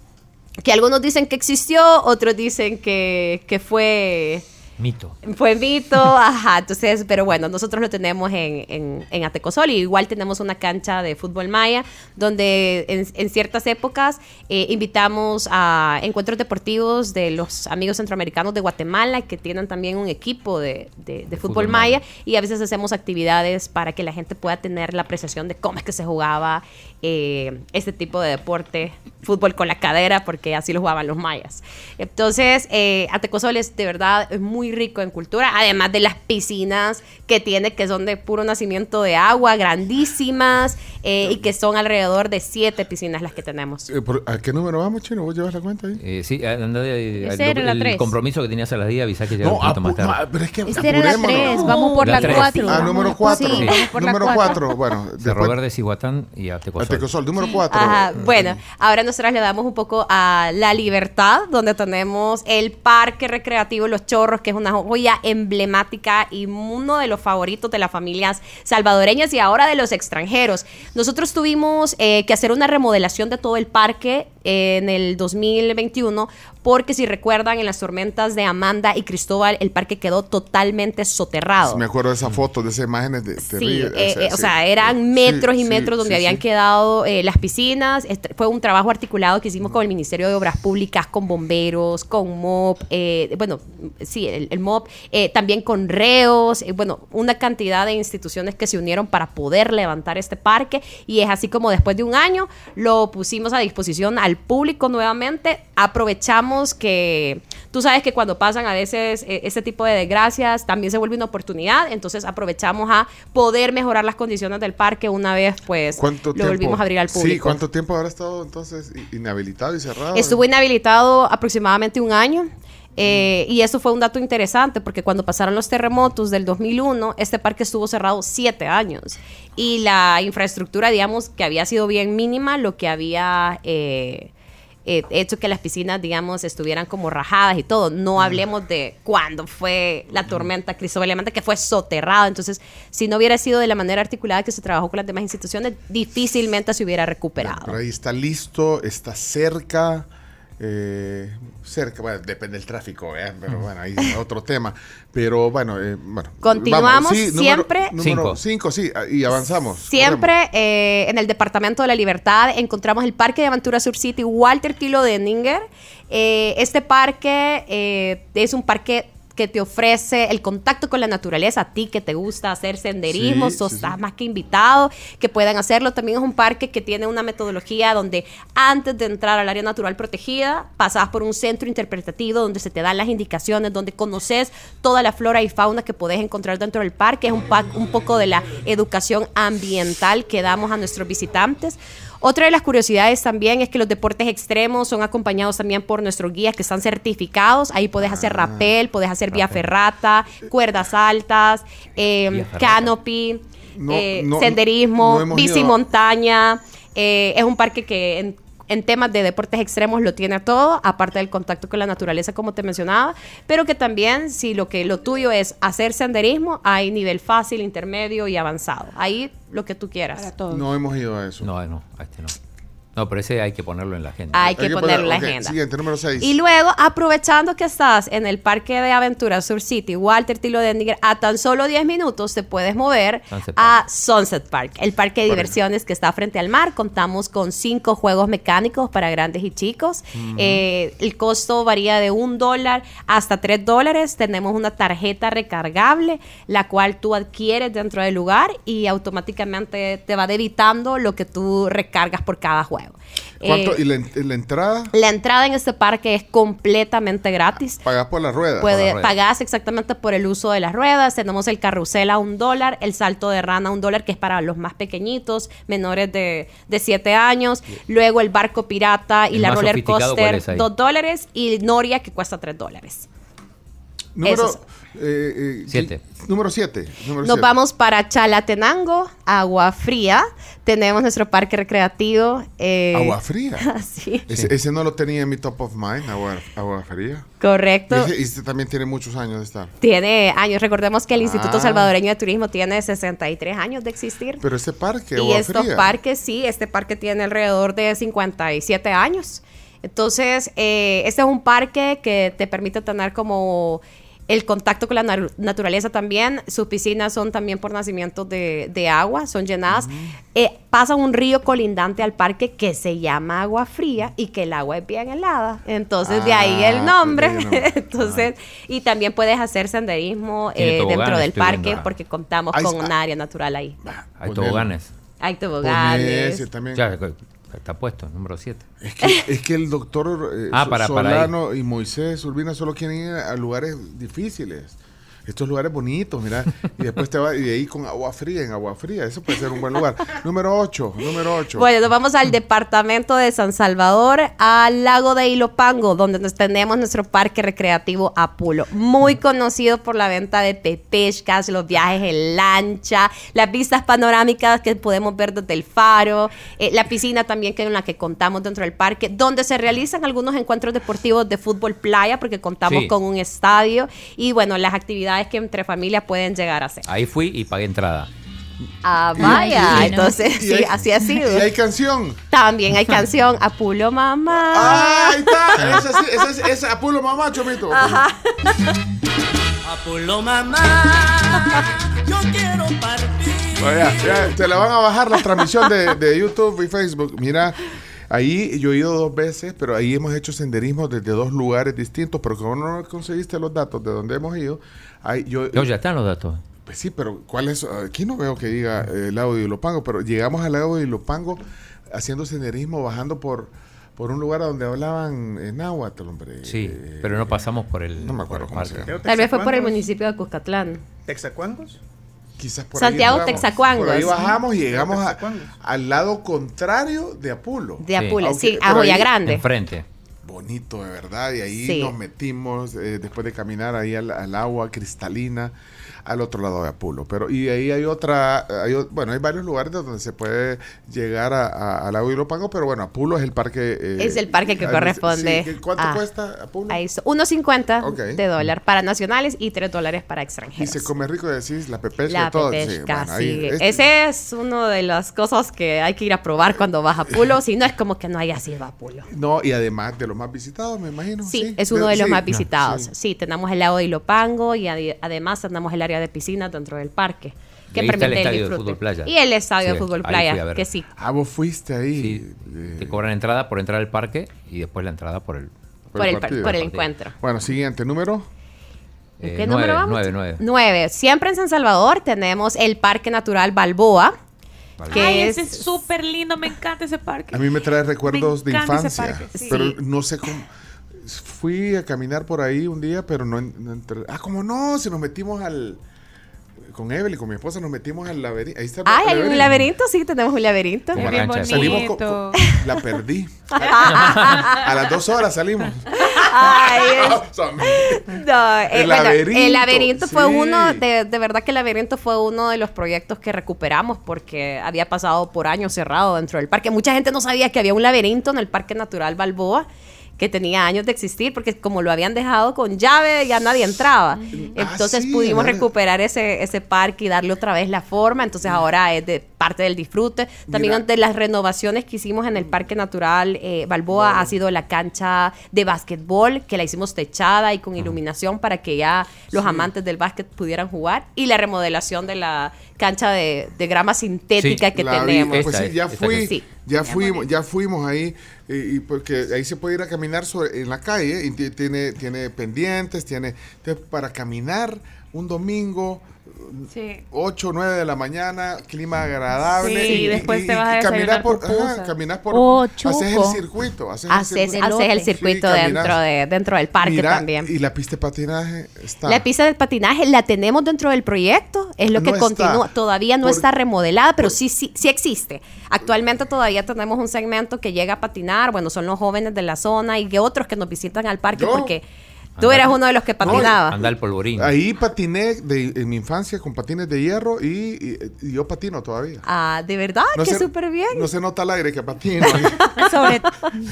que algunos dicen que existió, otros dicen que, que fue... Mito. Fue mito, ajá, entonces, pero bueno, nosotros lo tenemos en, en, en Atecosol y igual tenemos una cancha de fútbol maya donde en, en ciertas épocas eh, invitamos a encuentros deportivos de los amigos centroamericanos de Guatemala que tienen también un equipo de, de- de fútbol, fútbol maya maya. y a veces hacemos actividades para que la gente pueda tener la apreciación de cómo es que se jugaba eh, este tipo de deporte, fútbol con la cadera, porque así lo jugaban los mayas. Entonces, eh, Atecosol es de verdad es muy rico en cultura, además de las piscinas que tiene, que son de puro nacimiento de agua, grandísimas, eh, y que son alrededor de siete piscinas las que tenemos. Eh, por- ¿A qué número vamos, Chino? ¿Vos llevas la cuenta ahí? Eh, sí, anda de, el compromiso que tenías a las 10, avisá que llega un poquito apu- más tarde. ah, pero es que Esta era la apurémonos. 3, vamos por La la tres. 4. Ah, número 4. Sí, número 4. 4. Bueno, Cerro después. Verde, Cihuatán y Atecosol. Atecosol, número 4. Ajá, bueno, ahora nosotros le damos un poco a La Libertad, donde tenemos el Parque Recreativo Los Chorros, que es una joya emblemática y uno de los favoritos de las familias salvadoreñas y ahora de los extranjeros. Nosotros tuvimos eh, que hacer una remodelación de todo el parque en el 2021, porque si recuerdan, en las tormentas de Amanda y Cristóbal, el parque quedó totalmente soterrado. Me acuerdo de esa foto, de esas imágenes de Sí, terribles, eh, eh, o sí. sea, eran Sí, metros y sí, metros donde sí, habían sí. quedado eh, las piscinas. Este fue un trabajo articulado que hicimos con el Ministerio de Obras Públicas, con bomberos, con MOP, eh, bueno, sí, el, el MOP, también con reos, bueno, una cantidad de instituciones que se unieron para poder levantar este parque y es así como después de un año lo pusimos a disposición al público nuevamente. Aprovechamos que tú sabes que cuando pasan a veces eh, este tipo de desgracias también se vuelve una oportunidad, entonces aprovechamos a poder mejorar las condiciones del parque una vez pues ¿Cuánto lo tiempo? volvimos a abrir al público. Sí, ¿cuánto tiempo habrá estado entonces inhabilitado y cerrado? Estuvo inhabilitado aproximadamente un año. Eh, y eso fue un dato interesante porque cuando pasaron los terremotos del 2001, este parque estuvo cerrado siete años. Y la infraestructura, digamos, que había sido bien mínima, lo que había eh, eh, hecho que las piscinas, digamos, estuvieran como rajadas y todo. No hablemos de cuando fue la tormenta Cristóbal Diamante, que fue soterrado. Entonces, si no hubiera sido de la manera articulada que se trabajó con las demás instituciones, difícilmente se hubiera recuperado. Pero ahí está listo, está cerca. Eh, cerca, bueno, depende del tráfico, ¿eh? pero bueno, ahí es otro tema. Pero bueno, eh, bueno. Continuamos número- siempre- Número Cinco. 5, sí, y avanzamos. Siempre eh, en el Departamento de la Libertad encontramos el Parque de Aventura Sur City Walter Tilo Denninger. Eh, este parque eh, es un parque que te ofrece el contacto con la naturaleza, a ti que te gusta hacer senderismo, Sí, sos sí, sí. estás más que invitado, que puedan hacerlo. También es un parque que tiene una metodología donde antes de entrar al área natural protegida, pasas por un centro interpretativo donde se te dan las indicaciones, donde conoces toda la flora y fauna que puedes encontrar dentro del parque. Es un, un poco de la educación ambiental que damos a nuestros visitantes. Otra de las curiosidades también es que los deportes extremos son acompañados también por nuestros guías que están certificados. Ahí puedes hacer Ah, rappel, puedes hacer vía ferrata, cuerdas altas, eh, canopy, No, eh, no, senderismo, no bici ido montaña. Eh, es un parque que en, en temas de deportes extremos lo tiene todo, aparte del contacto con la naturaleza, como te mencionaba, pero que también, si lo que lo tuyo es hacer senderismo, hay nivel fácil, intermedio y avanzado. Ahí lo que tú quieras. Para todos. No hemos ido a eso. No, no, a este no. No, pero ese hay que ponerlo en la agenda. Hay que ponerlo en la ok, agenda. Siguiente, número 6. Y luego, aprovechando que estás en el Parque de Aventura Sur City, Walter Tilo Dendiger, a tan solo 10 minutos te puedes mover Sunset a. Sunset Park, el parque de diversiones que está frente al mar. Contamos con cinco juegos mecánicos para grandes y chicos. Eh, el costo varía de un dólar hasta tres dólares. Tenemos una tarjeta recargable, la cual tú adquieres dentro del lugar y automáticamente te va debitando lo que tú recargas por cada juego. Juego. ¿Cuánto? Eh, ¿Y la, en- la entrada? la entrada en este parque es completamente gratis. Pagas por la rueda. Puede rueda. pagar exactamente por el uso de las ruedas. Tenemos el carrusel a un dólar, el salto de rana a un dólar, que es para los más pequeñitos, menores de, de 7 años. Luego el barco pirata y El la roller sofisticado, ¿cuál coaster? 2 dólares. Y Noria, que cuesta 3 dólares. Número Esos. Eh, eh, Siete. Número 7. Nos vamos para Chalatenango, Agua Fría. Tenemos nuestro parque recreativo. eh, Agua fría. sí, Ese, ese no lo tenía en mi top of mind, agua, agua fría. correcto. Y ese, y ese también tiene muchos años de estar. Tiene años. Recordemos que el Instituto Ah. Salvadoreño de Turismo tiene 63 años de existir. Pero ese parque, Y agua estos fría. parques, sí, este parque tiene alrededor de 57 años. Entonces, eh, este es un parque que te permite tener como el contacto con la naturaleza también. Sus piscinas son también por nacimiento de, de agua, son llenadas. Eh, pasa un río colindante al parque que se llama Agua Fría y que el agua es bien helada. Entonces, de ahí Ah, el nombre. pues, bueno. Entonces, y también puedes hacer senderismo eh, dentro del parque viendo. porque contamos con un área natural ahí. Hay Ponelo. toboganes. Hay Ponele toboganes. también. Ya, está puesto, número 7. Es que, es que el doctor eh, Ah, para- para Solano y Moisés Urbina solo quieren ir a lugares difíciles. Estos lugares bonitos, mira. Y después te va y de ahí con agua fría, en agua fría. Eso puede ser un buen lugar. número 8, número 8. Bueno, nos vamos al departamento de San Salvador, al lago de Ilopango, donde nos tenemos nuestro parque recreativo Apulo. Muy conocido por la venta de pepechcas, los viajes en lancha, las vistas panorámicas que podemos ver desde el faro, eh, la piscina también que en la que contamos dentro del parque, donde se realizan algunos encuentros deportivos de fútbol playa, porque contamos Sí. con un estadio y bueno, las actividades que entre familias pueden llegar a hacer. Ahí fui y pagué entrada. Ah, vaya, Ay, entonces Y sí, hay- así ha sido. Y hay canción. También hay canción Apulo Mamá. Ah, ahí está. Esa sí, esa es esa, Apulo mamá, chomito. Apolo mamá, yo quiero partir. Vaya, ya, te la van a bajar la transmisión de, de YouTube y Facebook. Mira, ahí yo he ido dos veces, pero ahí hemos hecho senderismo desde dos lugares distintos, pero como no conseguiste los datos de donde hemos ido, ahí yo... No, ya están los datos. Pues sí, pero ¿cuál es? Aquí no veo que diga eh, el lago de Ilopango, pero llegamos al lago de Ilopango haciendo senderismo, bajando por, por un lugar donde hablaban en náhuatl, hombre. Sí, Eh, pero no pasamos por el. no me acuerdo por cómo el se llama. Tal vez fue por el municipio de Cuscatlán. ¿Texacuangos? Quizás por Santiago, ahí. Texacuangos. Por ahí bajamos y llegamos a- al lado contrario de Apulo. De Sí. Apula, Aunque- sí, a Joya ahí- Grande. Enfrente. Bonito, de verdad. Y ahí Sí. nos metimos eh, después de caminar ahí al, al agua cristalina al otro lado de Apulo. Pero, y ahí hay otra, hay bueno, hay varios lugares donde se puede llegar a, a- al lago de Ilopango, pero bueno, Apulo es el parque. eh, Es el parque que corresponde sí, ¿Cuánto a- cuesta Apulo? Ahí está, 1.50 Ok. de dólar para nacionales y 3 dólares para Y extranjeros. se come rico, decís, la pepesca La y todo. sí, pepesca, bueno, ahí- sí. este- Ese es uno de las cosas que hay que ir a probar cuando vas a Pulo. si no, es como que no hayas ido a Pulo. No, y además de los más visitados, me imagino. Sí, es uno de los sí. más visitados. Sí. Sí. tenemos el lago de Ilopango y ade- además tenemos el área de piscinas dentro del parque. Y Que ahí está el permite el estadio de fútbol playa. Y el estadio Sí, de fútbol playa, que sí. Ah, vos fuiste ahí. Sí, eh, te cobran entrada por entrar al parque y después la entrada por el. Por, el, partido. por el encuentro. Bueno, siguiente número. ¿En eh, qué nueve, número vamos? nueve, nueve. Nueve. Siempre en San Salvador tenemos el Parque Natural Balboa. Balboa. Que Ay, es, ese es súper lindo, me encanta ese parque. A mí me trae recuerdos de infancia. parque, sí. Pero no sé cómo. Fui a caminar por ahí un día, pero no, no entré. Ah, ¿cómo no? Si nos metimos al. Con Evelyn, con mi esposa, nos metimos al laberinto. Ahí está el Ay, hay un laberinto. sí, tenemos un laberinto. Como Es bien cancha. Salimos con- bonito. con- la perdí. a las dos horas salimos. Ay, es- No, eh, El bueno, laberinto, el laberinto fue sí. uno, de, de verdad que el laberinto fue uno de los proyectos que recuperamos porque había pasado por años cerrado dentro del parque. Mucha gente no sabía que había un laberinto en el Parque Natural Balboa que tenía años de existir porque como lo habían dejado con llave ya nadie entraba. Entonces Ah, sí, pudimos ¿verdad? recuperar ese, ese parque y darle otra vez la forma. Entonces ahora es de parte del disfrute. También Mira. de las renovaciones que hicimos en el Parque Natural eh, Balboa ha sido la cancha de básquetbol que la hicimos techada y con iluminación para que ya los amantes del básquet pudieran jugar y la remodelación de la cancha de, de grama sintética Sí, que vi, tenemos. Pues Esta sí, es, ya esta fui, que sí. ya fuimos, ya fuimos ahí. Y, y porque ahí se puede ir a caminar sobre- en la calle y ti- tiene, tiene pendientes, tiene, para caminar un domingo, Sí. 8 o 9 de la mañana, clima agradable. Sí, y después te vas a desayunar por, ajá, caminas por Oh, haces el circuito, haces, Haces, el circuito. haces el Sí, circuito caminas. dentro, de, dentro del parque Mira, también. Y la pista de patinaje está. La pista de patinaje la tenemos dentro del proyecto, es lo No que está. continúa. Todavía no Por- está remodelada, pero sí, sí, sí existe. Actualmente todavía tenemos un segmento que llega a patinar, bueno, son los jóvenes de la zona y que otros que nos visitan al parque Yo. porque tú Andar- eras uno de los que patinaba. Anda el polvorín. Ahí patiné de- en mi infancia con patines de hierro y, y- y yo patino todavía. Ah, de verdad, No que súper bien. No se nota al aire que patino. Sobre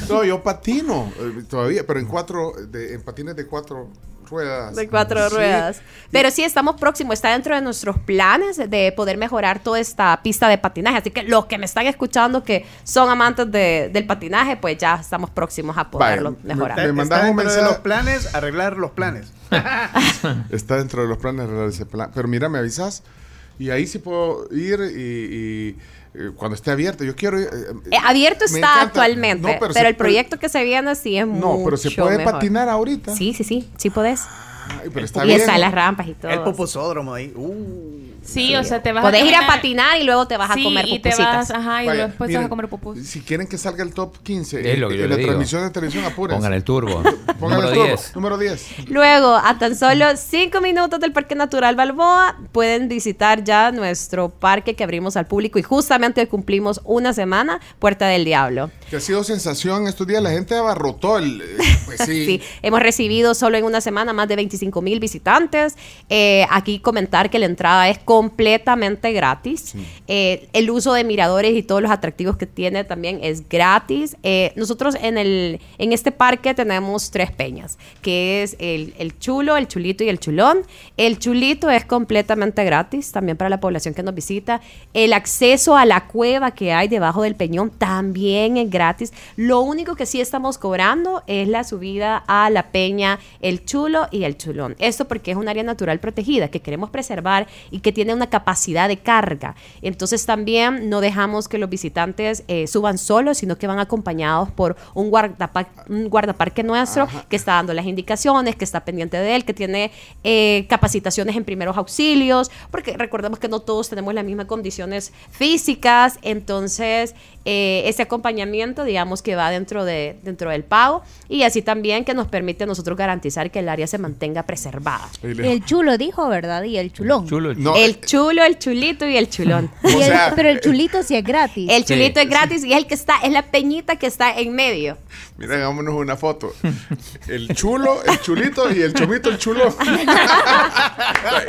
no, yo patino eh, todavía, pero en cuatro, de- en patines de cuatro ruedas. De cuatro Sí. ruedas. Pero sí estamos próximos, está dentro de nuestros planes de poder mejorar toda esta pista de patinaje. Así que los que me están escuchando que son amantes de- del patinaje, pues ya estamos próximos a poderlo me- mejorar. me Está mandas un dentro de mensaje. los planes, arreglar los planes. Está dentro de los planes arreglar ese plan. Pero mira, me avisas y ahí sí puedo ir y, y, cuando esté abierto. Yo quiero eh, Eh, abierto está encanta. actualmente, No, pero, el proyecto que se viene sí es No, pero se mucho puede mejor. patinar ahorita. Sí, sí, sí, sí podés. Ay, pero está y bien. están las rampas y todo. El pupusódromo ahí. Uh. Sí, o sea, te vas Podés ir a patinar y luego te vas a Sí, comer y te pupusitas. vas, ajá, y Vaya, después te vas miren, a comer pupus. Si quieren que salga el top 15 Es lo que en, yo en le la digo. transmisión de televisión, apúrense. Pongan el turbo. Pongan Número el turbo. 10. Número 10. Luego, a tan solo cinco minutos del Parque Natural Balboa, pueden visitar ya nuestro parque que abrimos al público y justamente hoy cumplimos una semana, Puerta del Diablo. Que ha sido sensación estos días. La gente abarrotó el. eh, Pues sí. Sí, hemos recibido solo en una semana más de 25 mil visitantes. Eh, aquí comentar que la entrada es completamente gratis. Eh, el uso de miradores y todos los atractivos que tiene también es gratis. Eh, nosotros en, el, en este parque tenemos tres peñas, que es el, el chulo, el chulito y el chulón. El chulito es completamente gratis también para la población que nos visita. El acceso a la cueva que hay debajo del peñón también es gratis. Lo único que sí estamos cobrando es la subida a la peña El Chulo y El Chulón. Esto porque es un área natural protegida que queremos preservar y que tiene una capacidad de carga. Entonces también no dejamos que los visitantes eh, suban solos, sino que van acompañados por un, guardapa- un guardaparque nuestro que está dando las indicaciones, que está pendiente de él, que tiene eh, capacitaciones en primeros auxilios, porque recordemos que no todos tenemos las mismas condiciones físicas, entonces eh, ese acompañamiento, digamos que va dentro, de, dentro del pago y así también que nos permite a nosotros garantizar que el área se mantenga preservada. El chulo dijo, ¿verdad? Y el chulón. Chulo, el No, el eh, chulo, el chulito y el chulón. Y el- pero el chulito sí es gratis. El Sí. chulito es gratis y es el que está, es la peñita que está en medio. Mira, hagámonos una foto. El chulo, el chulito y el chomito, el chulo.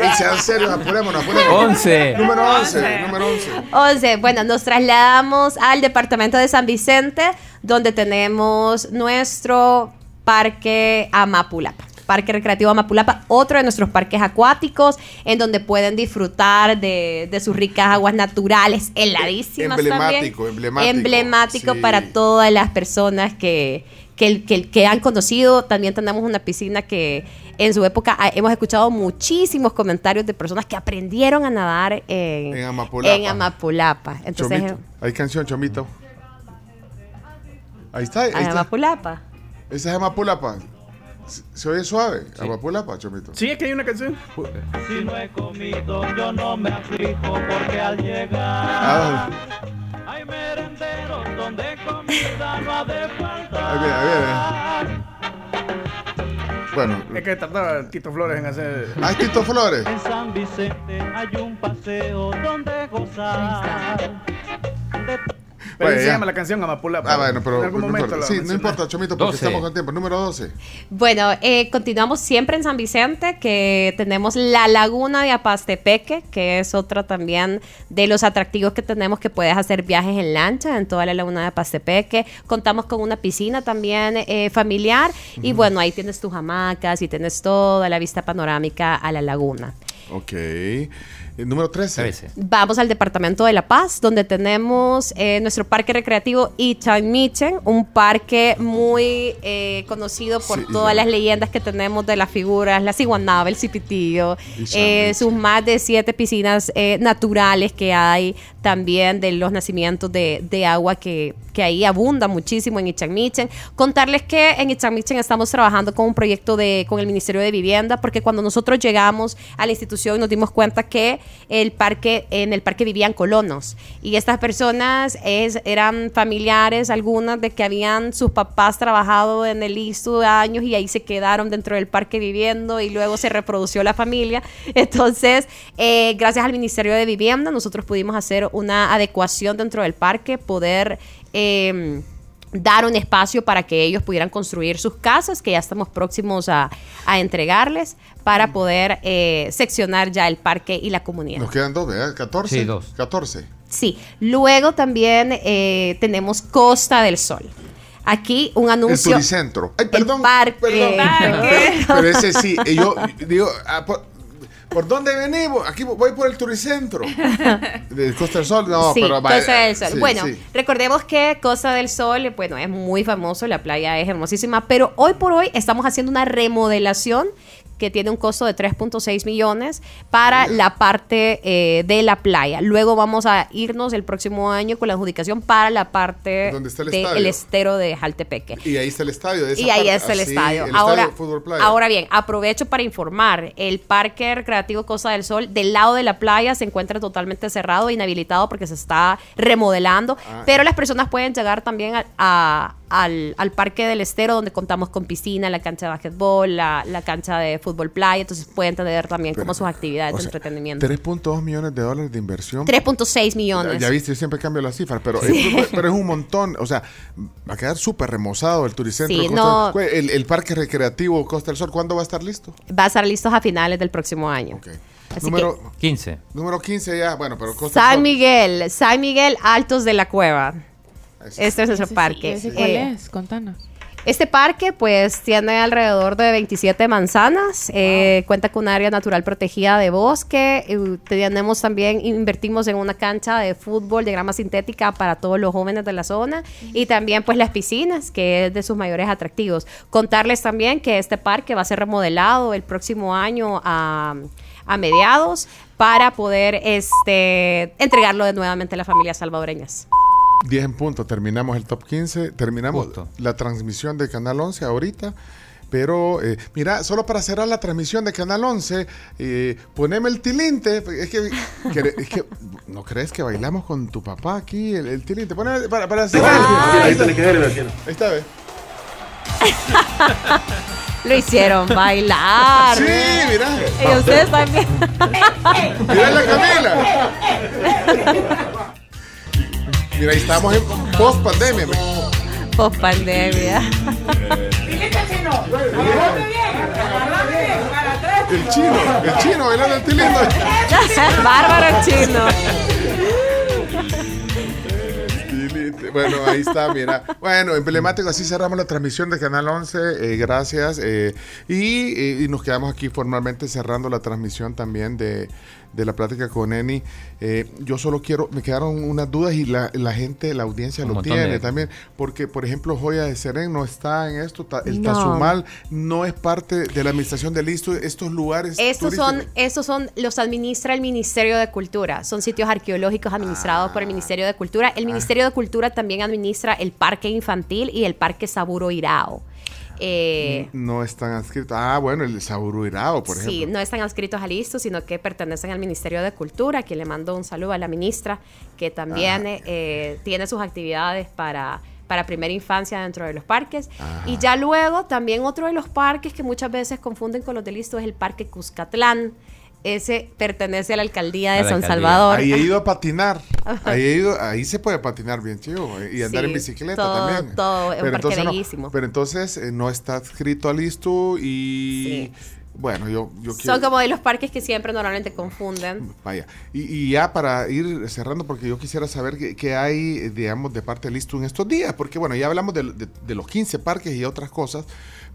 y sean serios, apurémonos, apurémonos. 11. Número 11, número 11. 11. Bueno, nos trasladamos al departamento de San Vicente, donde tenemos nuestro parque Amapulapa. Parque Recreativo Amapulapa, otro de nuestros parques acuáticos, en donde pueden disfrutar de, de sus ricas aguas naturales, heladísimas Emblemático, también. emblemático, Emblemático sí. para todas las personas que, que, que- que han conocido. También tenemos una piscina que en su época ah, hemos escuchado muchísimos comentarios de personas que aprendieron a nadar en, En Amapulapa. en Amapulapa. Entonces, Chomito. Hay canción, Chomito. Ahí está. Ahí en está. Amapulapa. Esa es Amapulapa. Se- oye suave. Amapulapa, Chomito. Sí, es que hay una canción. Si no he comido, yo no me aflijo porque al llegar Ah, hay merenderos donde comida no ha de faltar. ahí viene, ahí viene. Bueno. Es que tardaba Tito Flores en hacer. Ahí Tito Flores. En San Vicente hay un paseo donde gozar. De Pero se ya. llama la canción Amapulapa. Ah, bueno, pero En algún no momento importa. Sí, no importa, Chomito, porque 12. estamos con tiempo. Número 12. Bueno, eh, continuamos siempre en San Vicente, que tenemos la laguna de Apastepeque, que es otra también de los atractivos que tenemos, que puedes hacer viajes en lancha en toda la laguna de Apastepeque. Contamos con una piscina también eh, familiar y bueno, ahí tienes tus hamacas y tienes toda la vista panorámica a la laguna. Ok. Eh, número 13. 13. Vamos al departamento de La Paz, donde tenemos eh, nuestro parque recreativo Ichanmichen, un parque muy eh, conocido por Sí, todas las leyendas que tenemos de las figuras, la ciguanaba, el cipitillo, eh, sus más de siete piscinas eh, naturales que hay, también de los nacimientos de, de agua que, que ahí abunda muchísimo en Ichagmichen. Contarles que en Ichagmichen estamos trabajando con un proyecto de, con el Ministerio de Vivienda, porque cuando nosotros llegamos a la institución nos dimos cuenta que el parque, en el parque vivían colonos. Y estas personas es, eran familiares, algunas de que habían sus papás trabajado en el ISU años y ahí se quedaron dentro del parque viviendo y luego se reprodució la familia. Entonces, eh, gracias al Ministerio de Vivienda, nosotros pudimos hacer una adecuación dentro del parque, poder... eh, dar un espacio para que ellos pudieran construir sus casas, que ya estamos próximos a, a entregarles, para poder eh, seccionar ya el parque y la comunidad. Nos quedan dos, ¿verdad? 14. Sí, dos. 14. Sí, luego también eh, tenemos Costa del Sol. Aquí un El anuncio. turicentro. Ay, perdón. parque. Perdón. Parque. Pero, pero ese sí. Yo digo, ah, por, ¿por dónde venimos? Aquí voy por el turicentro. ¿De Costa del Sol? No, sí, pero Costa del Sol. sí, bueno, sí. recordemos que Costa del Sol, bueno, es muy famoso, la playa es hermosísima, pero hoy por hoy estamos haciendo una remodelación que tiene un costo de 3.6 millones para la parte eh, de la playa. Luego vamos a irnos el próximo año con la adjudicación para la parte ¿Dónde está el del estadio? estero de Jaltepeque. Y ahí está el estadio. de esa Y ahí parte. está el Así, estadio. el ahora, estadio de fútbol playa. ahora bien, aprovecho para informar. El Parque Recreativo Costa del Sol, del lado de la playa, se encuentra totalmente cerrado, inhabilitado porque se está remodelando. Ah. Pero las personas pueden llegar también a- a- al, al Parque del Estero, donde contamos con piscina, la cancha de básquetbol, la, la cancha de fútbol playa. Entonces pueden tener también como sus actividades O de sea, entretenimiento. 3.2 millones de dólares de inversión. 3.6 millones. Ya, ya viste, yo siempre cambio las cifras, pero, es, pero es un montón. O sea, va a quedar súper remozado el turicentro. Sí, Costa- no. el, el parque recreativo Costa del Sol, ¿cuándo va a estar listo? Va a estar listos a finales del próximo año. Ok. Así Número, 15. número 15 ya, bueno, pero Costa del San Sol. Miguel, San Miguel Altos de la Cueva. Este es nuestro sí, parque. ¿ese ¿Cuál Eh, es? Contanos. Este parque pues tiene alrededor de 27 manzanas, eh, cuenta con un área natural protegida de bosque, eh, tenemos también, invertimos en una cancha de fútbol de grama sintética para todos los jóvenes de la zona y también pues las piscinas, que es de sus mayores atractivos. Contarles también que este parque va a ser remodelado el próximo año a, a mediados para poder este, entregarlo de nuevamente a las familias salvadoreñas. 10 en punto, terminamos el top 15, terminamos Justo. la transmisión de Canal 11 ahorita. Pero, eh, mira, solo para cerrar la transmisión de Canal 11, eh, poneme el tilinte. Es que, que- es que, ¿no crees que bailamos con tu papá aquí? El, el tilinte. Poneme para, para cerrar. Ahí está, ahí está, ve. Lo hicieron bailar. Sí, mira. Y ustedes también. Mira la Camila. Mira, ahí estamos en post pandemia. Post pandemia. El chino, el chino bailando el tilinte. Bárbaro chino. Bueno, ahí está, mira. Bueno, emblemático, así cerramos la transmisión de Canal 11. eh, gracias. eh, y, eh, y nos quedamos aquí formalmente cerrando la transmisión también de, de la plática con Eni. Eh, yo solo quiero, me quedaron unas dudas y la, la gente, la audiencia Un lo tiene de- también. Porque, por ejemplo, Joya de Serén no está en esto. ta- el No. Tazumal no es parte de la administración del ISTO. Estos lugares. Estos son, estos son, los administra el Ministerio de Cultura. Son sitios arqueológicos administrados por el Ministerio de Cultura. El Ministerio de Cultura también administra el Parque Infantil y el Parque Saburo Irao. Eh, No están adscritos. Ah, bueno, el Saburuirao, por sí, ejemplo. no están adscritos al ISTO, sino que pertenecen al Ministerio de Cultura, que le mando un saludo a la ministra, que también Ah. eh, tiene sus actividades para, para primera infancia dentro de los parques. Y ya luego, también otro de los parques que muchas veces confunden con los del ISTO es el Parque Cuscatlán. Ese pertenece a la alcaldía de la San alcaldía. Salvador. Ahí he ido a patinar. Ahí, he ido, ahí se puede patinar bien chido. Y andar Sí, en bicicleta todo- también. todo, es un parque entonces no, pero entonces eh, no está adscrito al ISTU y Sí. bueno, yo, yo quiero... Son como de los parques que siempre normalmente confunden. Vaya. Y, y ya para ir cerrando, porque yo quisiera saber qué, qué hay, eh, digamos, de parte del ISTU en estos días, porque bueno, ya hablamos de, de- de los 15 parques y otras cosas,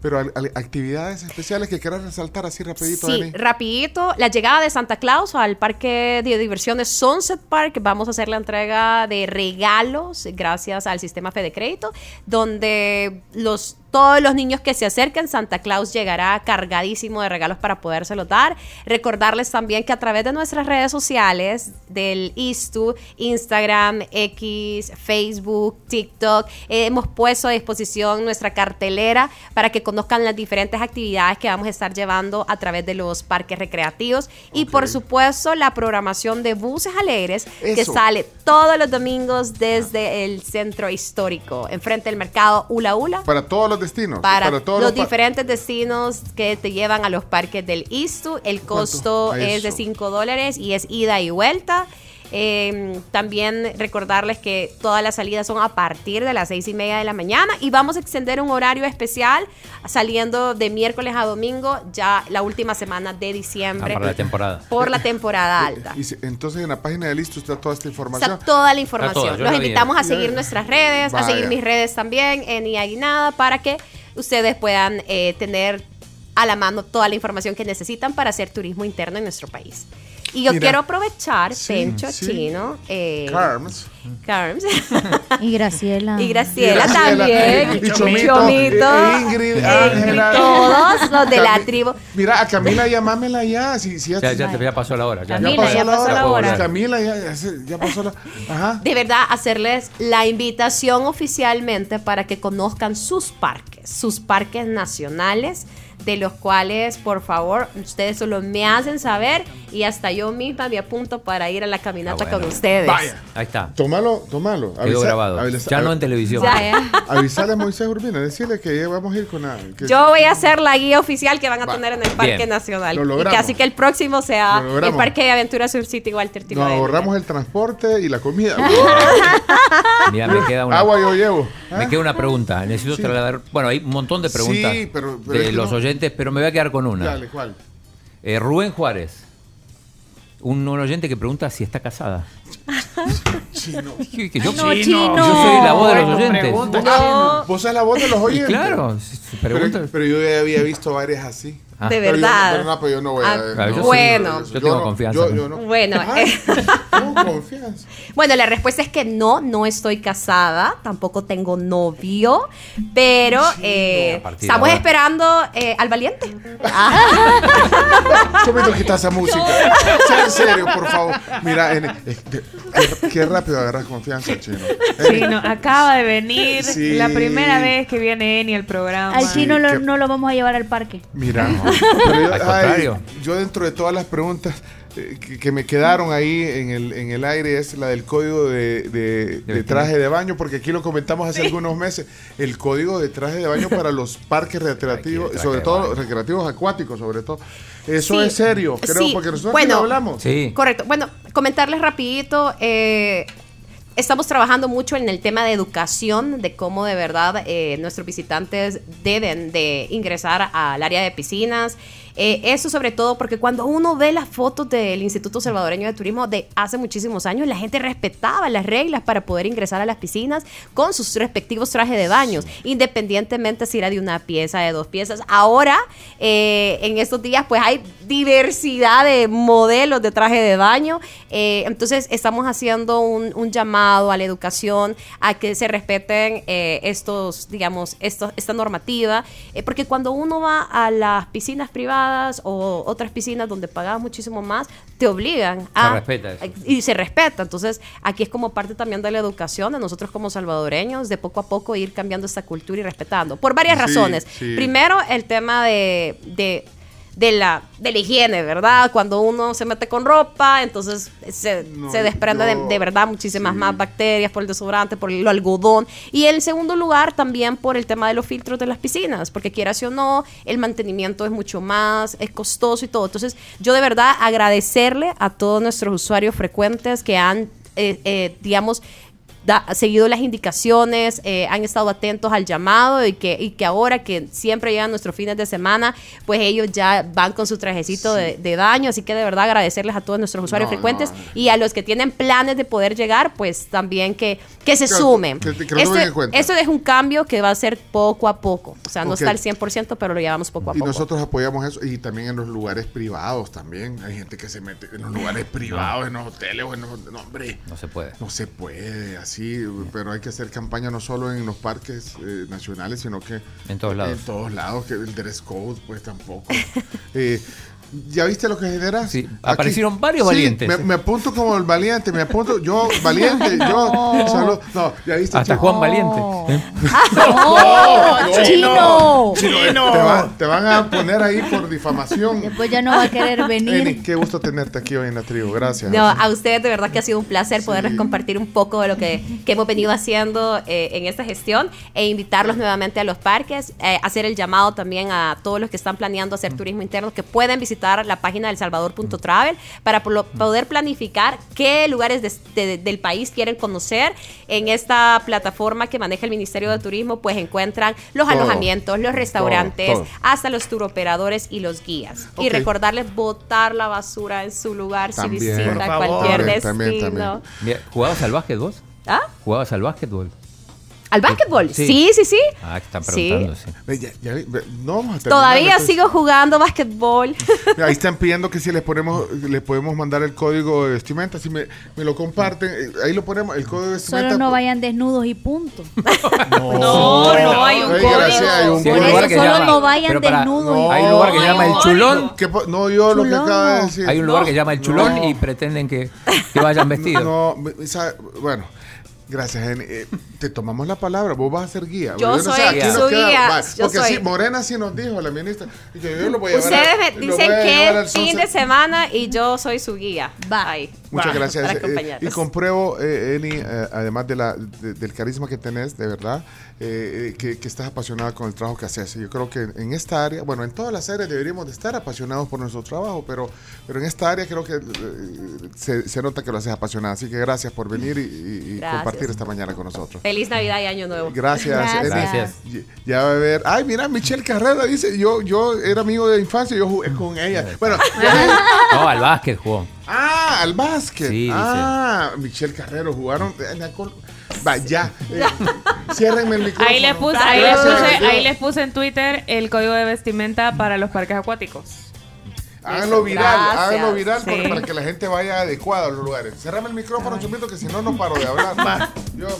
pero al- al- actividades especiales que quieras resaltar así rapidito, Sí, Dani. rapidito, la llegada de Santa Claus al parque de diversiones Sunset Park, vamos a hacer la entrega de regalos gracias al sistema Fede Crédito, donde los todos los niños que se acerquen, Santa Claus llegará cargadísimo de regalos para podérselo dar. Recordarles también que a través de nuestras redes sociales, del ISTU, Instagram, X, Facebook, TikTok, eh, hemos puesto a disposición nuestra cartelera para que conozcan las diferentes actividades que vamos a estar llevando a través de los parques recreativos. Y por supuesto, la programación de Buses Alegres, que sale todos los domingos desde el centro histórico, enfrente del mercado Ula Ula Para todos los destinos. para, todos los diferentes destinos que te llevan a los parques del ISTU. El costo es de eso. 5 dólares y es ida y vuelta. Eh, también recordarles que todas las salidas son a partir de las seis y media de la mañana y vamos a extender un horario especial saliendo de miércoles a domingo ya la última semana de Ah, diciembre para la temporada. por la temporada alta. Y entonces en la página de Listo está toda esta información. Está toda la toda, información. Los vi. invitamos a seguir nuestras redes, a seguir mis redes también en Iaguinada para que ustedes puedan eh, tener a la mano toda la información que necesitan para hacer turismo interno en nuestro país. Y yo Mira. quiero aprovechar, Sí, Pencho, sí. Chino, eh, Carms. Carms, Y Graciela. y Graciela, Y Graciela, también, y Chomito, Chomito, y Ingrid, Ángela. todos los de la tribu. Mira, a Camila llamámela ya. Si, si ya, Ya, ya, te- ya pasó la hora. Ya, Camila, pasó ya la pasó hora. la hora. Camila ya, ya pasó la. Ajá. de verdad hacerles la invitación oficialmente para que conozcan sus parques, sus parques nacionales, de los cuales, por favor, ustedes solo me hacen saber y hasta yo misma me apunto para ir a la caminata Ah, bueno. con ustedes. Vaya. Ahí está. Tómalo, tómalo. Quedó Avisa- grabado. avisa- Ya no en televisión. Ya, eh. Avisale a Moisés Urbina, decirle que ya vamos a ir con la. que- Yo voy a ser la guía oficial que van a Va. tener en el Parque Bien. Nacional. Lo Y que logramos. así que el próximo sea Lo el logramos. Parque de Aventura Sur City Walter Tilo Nos ahorramos el transporte y la comida. Mira, me queda una, Agua yo llevo. ¿ah? me queda una pregunta. Necesito Sí. trasladar. Bueno, hay un montón de preguntas Sí, pero- pero de los no- oyentes, pero me voy a quedar con una. Dale, ¿cuál? Eh, Rubén Juárez. Un, un oyente que pregunta si está casada. Chino. Yo, No, yo chino. soy la voz de los oyentes. pregunta, Ah, Vos sos la voz de los Y oyentes. claro, Pero, pero yo ya había visto varias así. Ah. De Pero yo- verdad. pero no, pero yo no voy a. Ah, no, yo sí, bueno. yo tengo confianza. Yo, yo no. Bueno, Ah, eh. tengo confianza. Bueno, la respuesta es que no, no estoy casada, tampoco tengo novio, pero eh, partir de estamos ahora. esperando eh, al valiente. Ah, Chomito, quita esa música. Sea en serio, por favor. Mira, en- eh, qué, qué rápido agarras confianza, chino. Sí, no, acaba de venir Sí. la primera vez que viene Eni al programa. Al chino Sí, lo- que- no lo vamos a llevar al parque. Mira, pero yo, Al ay, contrario. yo dentro de todas las preguntas eh, que, que me quedaron ahí en el, en el aire es la del código de, de- de traje de baño, porque aquí lo comentamos hace algunos meses, el código de traje de baño para los parques recreativos, sobre todo recreativos acuáticos, sobre todo. Eso Sí. es serio, creo, Sí. porque nosotros Bueno, aquí lo hablamos. Sí. correcto. Bueno, comentarles rapidito. eh, Estamos trabajando mucho en el tema de educación, de cómo de verdad eh, nuestros visitantes deben de ingresar al área de piscinas. Eh, eso sobre todo porque cuando uno ve las fotos del Instituto Salvadoreño de Turismo de hace muchísimos años, la gente respetaba las reglas para poder ingresar a las piscinas con sus respectivos trajes de baños, independientemente si era de una pieza, de dos piezas. Ahora, eh, en estos días, pues hay diversidad de modelos de traje de baño. Eh, entonces, estamos haciendo un, un llamado a la educación a que se respeten eh, estos, digamos, estos, esta normativa, eh, porque cuando uno va a las piscinas privadas o otras piscinas donde pagas muchísimo más, te obligan a... respeta eso. Y se respeta. Entonces, aquí es como parte también de la educación de nosotros como salvadoreños, de poco a poco ir cambiando esta cultura y respetando. Por varias Sí, razones. sí. Primero, el tema de, de, de la, de la higiene, ¿verdad? Cuando uno se mete con ropa, entonces se, No, se desprende de, verdad muchísimas sí. más bacterias por el desodorante, por el algodón. Y en segundo lugar, también por el tema de los filtros de las piscinas, porque quieras o no, el mantenimiento es mucho más, es costoso y todo. Entonces, yo de verdad agradecerle a todos nuestros usuarios frecuentes que han, eh, eh, digamos, da- seguido las indicaciones, eh, han estado atentos al llamado y que, y que ahora que siempre llegan nuestros fines de semana, pues ellos ya van con su trajecito de, de baño. Así que de verdad agradecerles a todos nuestros usuarios No, frecuentes no. y a los que tienen planes de poder llegar, pues también que, que se sumen. que- esto, esto es un cambio que va a ser poco a poco. O sea, no Ok. está al 100%, pero lo llevamos poco a Y poco. nosotros apoyamos eso. Y también en los lugares privados también. Hay gente que se mete en los lugares privados, en los hoteles o en los... No, hombre, No se puede. no se puede. Así sí, pero hay que hacer campaña no solo en los parques eh, nacionales, sino que En todos lados. En todos lados, que el dress code, pues tampoco. Eh, ¿Ya viste lo que genera? Sí, aparecieron varios valientes. Me, me apunto como el valiente, me apunto, yo, valiente, yo, solo, no, ya viste. Hasta chico? Juan Valiente. ¿eh? ¡No! no, ¡Chino! ¡Chino! Te, va- te van a poner ahí por difamación. Después ya no va a querer Eni, venir. qué gusto tenerte aquí hoy en la tribu, gracias. No, a ustedes de verdad que ha sido un placer poderles Sí. compartir un poco de lo que, que hemos venido haciendo eh, en esta gestión e invitarlos nuevamente a los parques, eh, hacer el llamado también a todos los que están planeando hacer turismo interno que pueden visitar la página del salvador.travel para poder planificar qué lugares de- de- del país quieren conocer. En esta plataforma que maneja el Ministerio de Turismo, pues encuentran los Todo. alojamientos, los restaurantes, todo. hasta los turoperadores y los guías. Y recordarles botar la basura en su lugar También. si visita Por favor. cualquier También, destino. también, también. Mira, ¿Jugabas al básquet vos? ¿Ah? ¿Jugabas al básquetbol? ¿Al básquetbol? Sí. Sí, sí, sí. Ah, que están Sí. preguntando, sí. Ve, ya- ya no vamos a terminar, Todavía entonces. sigo jugando básquetbol. Ahí están pidiendo que si les ponemos, les podemos mandar el código de vestimenta, si me, me lo comparten, eh, ahí lo ponemos, el código de vestimenta. Solo no vayan desnudos y punto. No, no, hay un código. gracias, hay un Sí, hay lugar eso que solo llama- no vayan para- desnudos no, y Hay un lugar que llama el chulón. ¿Qué po- no, yo lo que Chulón, acaba de no. decir. Hay un lugar que llama el chulón No. y pretenden que, que vayan vestidos. No, me- sabe- bueno. Gracias, Jenny. Eh, te tomamos la palabra. Vos vas a ser guía. Yo no sé, soy aquí nos su queda- guía, va, yo porque soy. sí, Morena sí nos dijo, la ministra. yo lo voy a llevar Ustedes a- me dicen que al fin de semana y yo soy su guía. Va. Ahí. Muchas gracias. para Eh, y compruebo, eh, Eni, eh, además de la, de- del carisma que tenés, de verdad, eh, que, que estás apasionada con el trabajo que haces. Y yo creo que en esta área, bueno, en todas las áreas deberíamos de estar apasionados por nuestro trabajo, pero, pero en esta área creo que eh, se, se nota que lo haces apasionada. Así que gracias por venir y, y- y compartir esta mañana con nosotros. Feliz Navidad y Año Nuevo. Gracias, Eni. Gracias. Y- Ya va a ver. Ay, mira, Michelle Carrera dice, yo, yo era amigo de infancia, yo jugué con ella. Bueno, No, al básquet jugó. Ah, al básquet. Sí, dice. ah, Michelle Carrero jugaron. en la col- Va, ya. Eh, ciérrenme el micrófono. Ahí les puse, ahí les puse, ahí les puse en Twitter el código de vestimenta para los parques acuáticos. Háganlo viral, Gracias. háganlo viral Sí. para, para que la gente vaya adecuada a los lugares. Cerrame el micrófono, chupito, que si no, no paro de hablar. Dios.